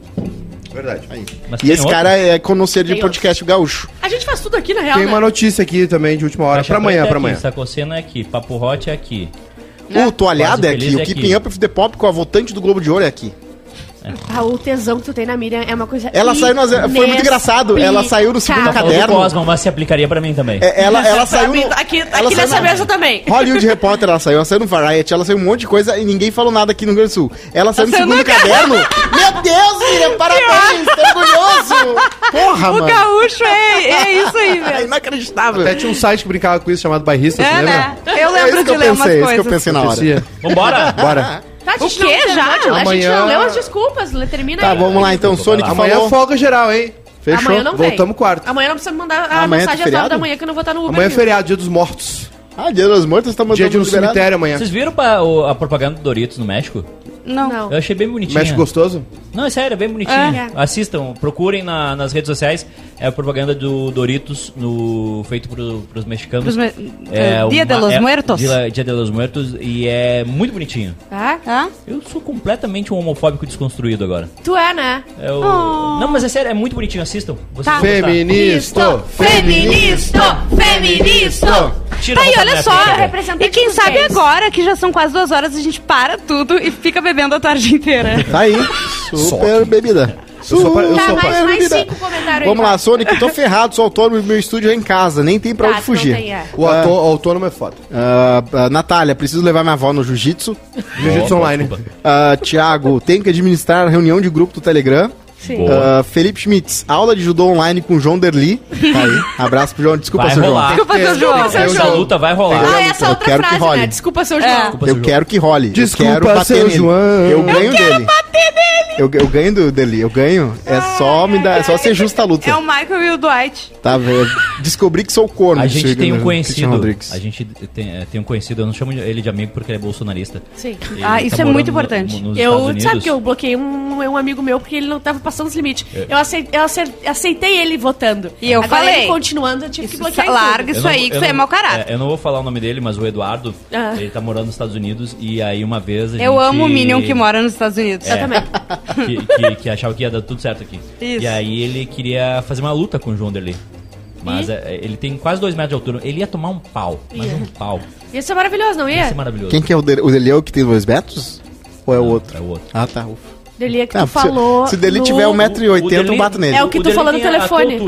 Verdade. Mas E esse outro? cara é conhecido de podcast gaúcho. A gente faz tudo aqui, na real, Tem né? uma notícia aqui também de última hora. Caixa Pra amanhã, é pra aqui, amanhã. Sacocena é aqui, Papo Hot é aqui. O Toalhada é aqui, Feliz o é Keeping aqui. Up with the Pop com a voltante do Globo de Ouro é aqui. Ah, o tesão que tu tem na Miriam é uma coisa Ela saiu no- foi muito engraçado, ela saiu no segundo Tá caderno. Cosma, mas se aplicaria pra mim também. É, Ela, ela saiu no, aqui- ela aqui saiu nessa mesa também. Hollywood [LAUGHS] Repórter ela saiu, ela saiu no Variety, ela saiu um monte de coisa e ninguém falou nada aqui no Rio Grande do Sul. Ela saiu no segundo no [LAUGHS] caderno. Meu Deus, Miriam, parabéns, tô orgulhoso. Porra, O mano. gaúcho é, é isso aí, [LAUGHS] É velho. inacreditável. Até tinha um site que brincava com isso chamado Bairrista, você É, lembra? né? Eu É lembro isso que de eu ler umas pensei, isso que eu coisas. pensei na hora. Vambora? Bora. Tá, O quê? não Já? de- A gente Amanhã- não leu as desculpas, termina Tá, aí. vamos lá então, Sonic Amanhã falou. folga geral, hein? Fechou. Amanhã não vem. Voltamos quarto. Amanhã não precisa me mandar a Amanhã é mensagem às feriado? 9 da manhã que eu não vou estar no Uber. Amanhã é feriado, dia dos mortos. Ah, Dia das Mortas tá mandando Dia de um liberado. cemitério amanhã. Vocês viram a propaganda do Doritos no México? Não. Não. Eu achei bem bonitinha. México gostoso? Não, é sério, é bem bonitinha. É. Assistam, procurem na- nas redes sociais. É a propaganda do Doritos no, feito pro, pros mexicanos. Pros me- É eh, Dia de los é- Muertos. Dia, Dia de los Muertos. E é muito bonitinho. Tá? Hã? Eu sou completamente um homofóbico desconstruído agora. Tu é, né? É o- Oh. Não, mas é sério, é muito bonitinho. Assistam. Vocês Tá. gostar. Feministo! Feministo! Feministo! Tira Tá a aí, olha só. representante E quem sabe gays. agora, que já são quase duas horas, a gente para tudo e fica bebendo a tarde inteira. [LAUGHS] Tá aí. Super bebida. Eu sou pa- eu Tá, sou mais, mais bebida. cinco comentários aí. Vamos vai. lá, Sonic, tô ferrado, sou autônomo, meu estúdio é em casa, nem tem pra Tá, onde não fugir. tem, é. O autô- o autônomo é foda. Ah, ah, Natália, preciso levar minha avó no jiu-jitsu. Jiu-jitsu online. Ah, Tiago, tenho que administrar a reunião de grupo do Telegram. Sim. Ah, Felipe Schmitz, aula de judô online com João Derli. Tá aí. [LAUGHS] Abraço pro João. Desculpa, Vai seu rolar. Desculpa, seu João. Desculpa, seu Essa João. luta vai rolar. Eu- Ah, essa eu outra quero que frase, role. né? Desculpa, seu É. João. Desculpa, Eu seu quero que role. Desculpa, eu quero bater seu nele. João. Eu ganho Quero dele. Nele! Eu, eu ganho do dele. Eu ganho. É só me dar, é só ser justa a luta. É o Michael e o Dwight. Tá, velho. Descobri que sou corno. A gente tem um no conhecido. A gente tem, é, tem um conhecido, eu não chamo ele de amigo porque ele é bolsonarista. Sim. Ele Ah, isso é morando muito no- importante. Estados Eu, sabe que eu bloqueei um, um amigo meu porque ele não tava passando os limites. Eu, acei- eu ace- aceitei ele votando. E eu Agora falei. ele continuando, eu tive que Isso, bloquear em larga isso não- aí, que isso é mau caráter. é, eu não vou falar o nome dele, mas o Eduardo, Ah. ele tá morando nos Estados Unidos e aí uma vez a Eu gente- amo o Minion que mora nos Estados Unidos. É. também. que, que- que achava que ia dar tudo certo aqui. Isso. E aí ele queria fazer uma luta com o João Derli. Mas E? é, ele tem quase dois metros de altura. Ele ia tomar um pau. Mas Ia. um pau. Ia ser maravilhoso, não Ia ia? ser maravilhoso. Quem que é o dele? O dele é o que tem dois metros? Ou é o outro? É o outro. Ah, tá. Ufa. Delia que Não, tu falou. se, se o dele no- tiver 1,80m, eu Derli- bato nele. É o que tu Derli falou no telefone.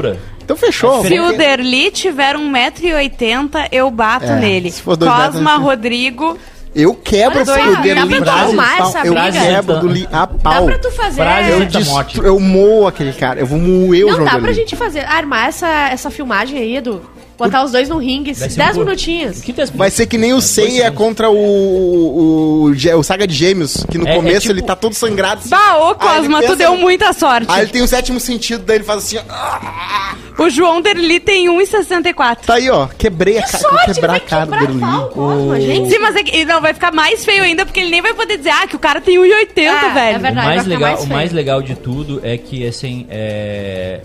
Então fechou. Se o Derli tiver 1,80m, eu bato É, nele. se for dois metros, Cosma a gente- Rodrigo. Eu quebro Olha só, o dá Derli. pra tu arrumar essa Eu briga? quebro do li a Dá pau. pra tu fazer. Eu, destru- eu moo aquele cara. Eu vou moer o Não João dá pra gente fazer, armar essa, essa filmagem aí, Edu. Botar os dois no ringue, Vai ser 10 um por- minutinhos. Que dez Vai ser que nem o? É, Seiya segundos. contra o, o, o, o Saga de Gêmeos, que no É- é começo tipo- ele tá todo sangrado. assim. Bah, ô ele Cosma, tu pensa- deu muita sorte. Aí ele tem o sétimo sentido, daí ele faz assim, ó. O João Derli tem 1,64. Tá aí, ó. Quebrei a cara. Sorte, quebrar vai a cara quebrar do Derli. Cosma, gente. Sim, mas é que, não, vai ficar mais feio ainda, porque ele nem vai poder dizer, ah, que o cara tem 1,80, Ah, velho. é O verdade. vai mais, legal, mais o mais legal de tudo é que, assim, é...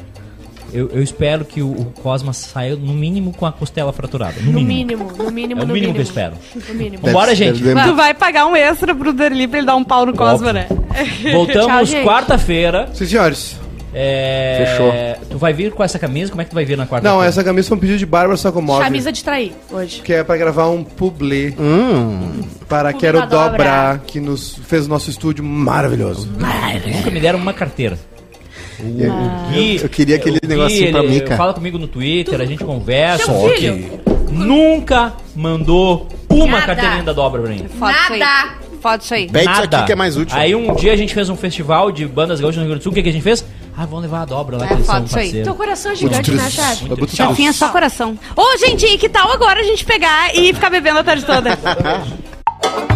Eu, eu espero que o, o Cosma saia, no mínimo, com a costela fraturada. No, No mínimo. mínimo, no mínimo, É o no mínimo mínimo. que eu espero. No mínimo. Vambora, gente. deve- Tu vai pagar um extra pro Derli pra ele dar um pau no Cosma, Óbvio. né? [LAUGHS] Voltamos quarta-feira. Sim, senhores. É... Fechou. Tu vai vir com essa camisa? Como é que tu vai vir na quarta-feira? Não, essa camisa foi um pedido de Bárbara Sacomove. Camisa de trair, hoje. Que é pra gravar um publi Hum. para Publi Quero da Dobra. Dobra, que nos fez o nosso estúdio maravilhoso. Nunca me deram uma carteira. O, o Gui, eu queria aquele o negocinho pra ele Mica. Fala comigo no Twitter, a gente conversa. Só que nunca mandou uma Nada. carteirinha da dobra pra mim. Nada. Foda isso aí. Pede isso aqui que é mais útil. Aí um dia a gente fez um festival de bandas gaúchas no Rio Grande do Sul. O que, que a gente fez? Ah, vamos levar a dobra lá, É, foda isso aí. Teu coração é gigante, né, chefe? Muito Chefinha é só coração. Ô, gente, que tal agora a gente pegar e ficar bebendo a tarde toda? [LAUGHS]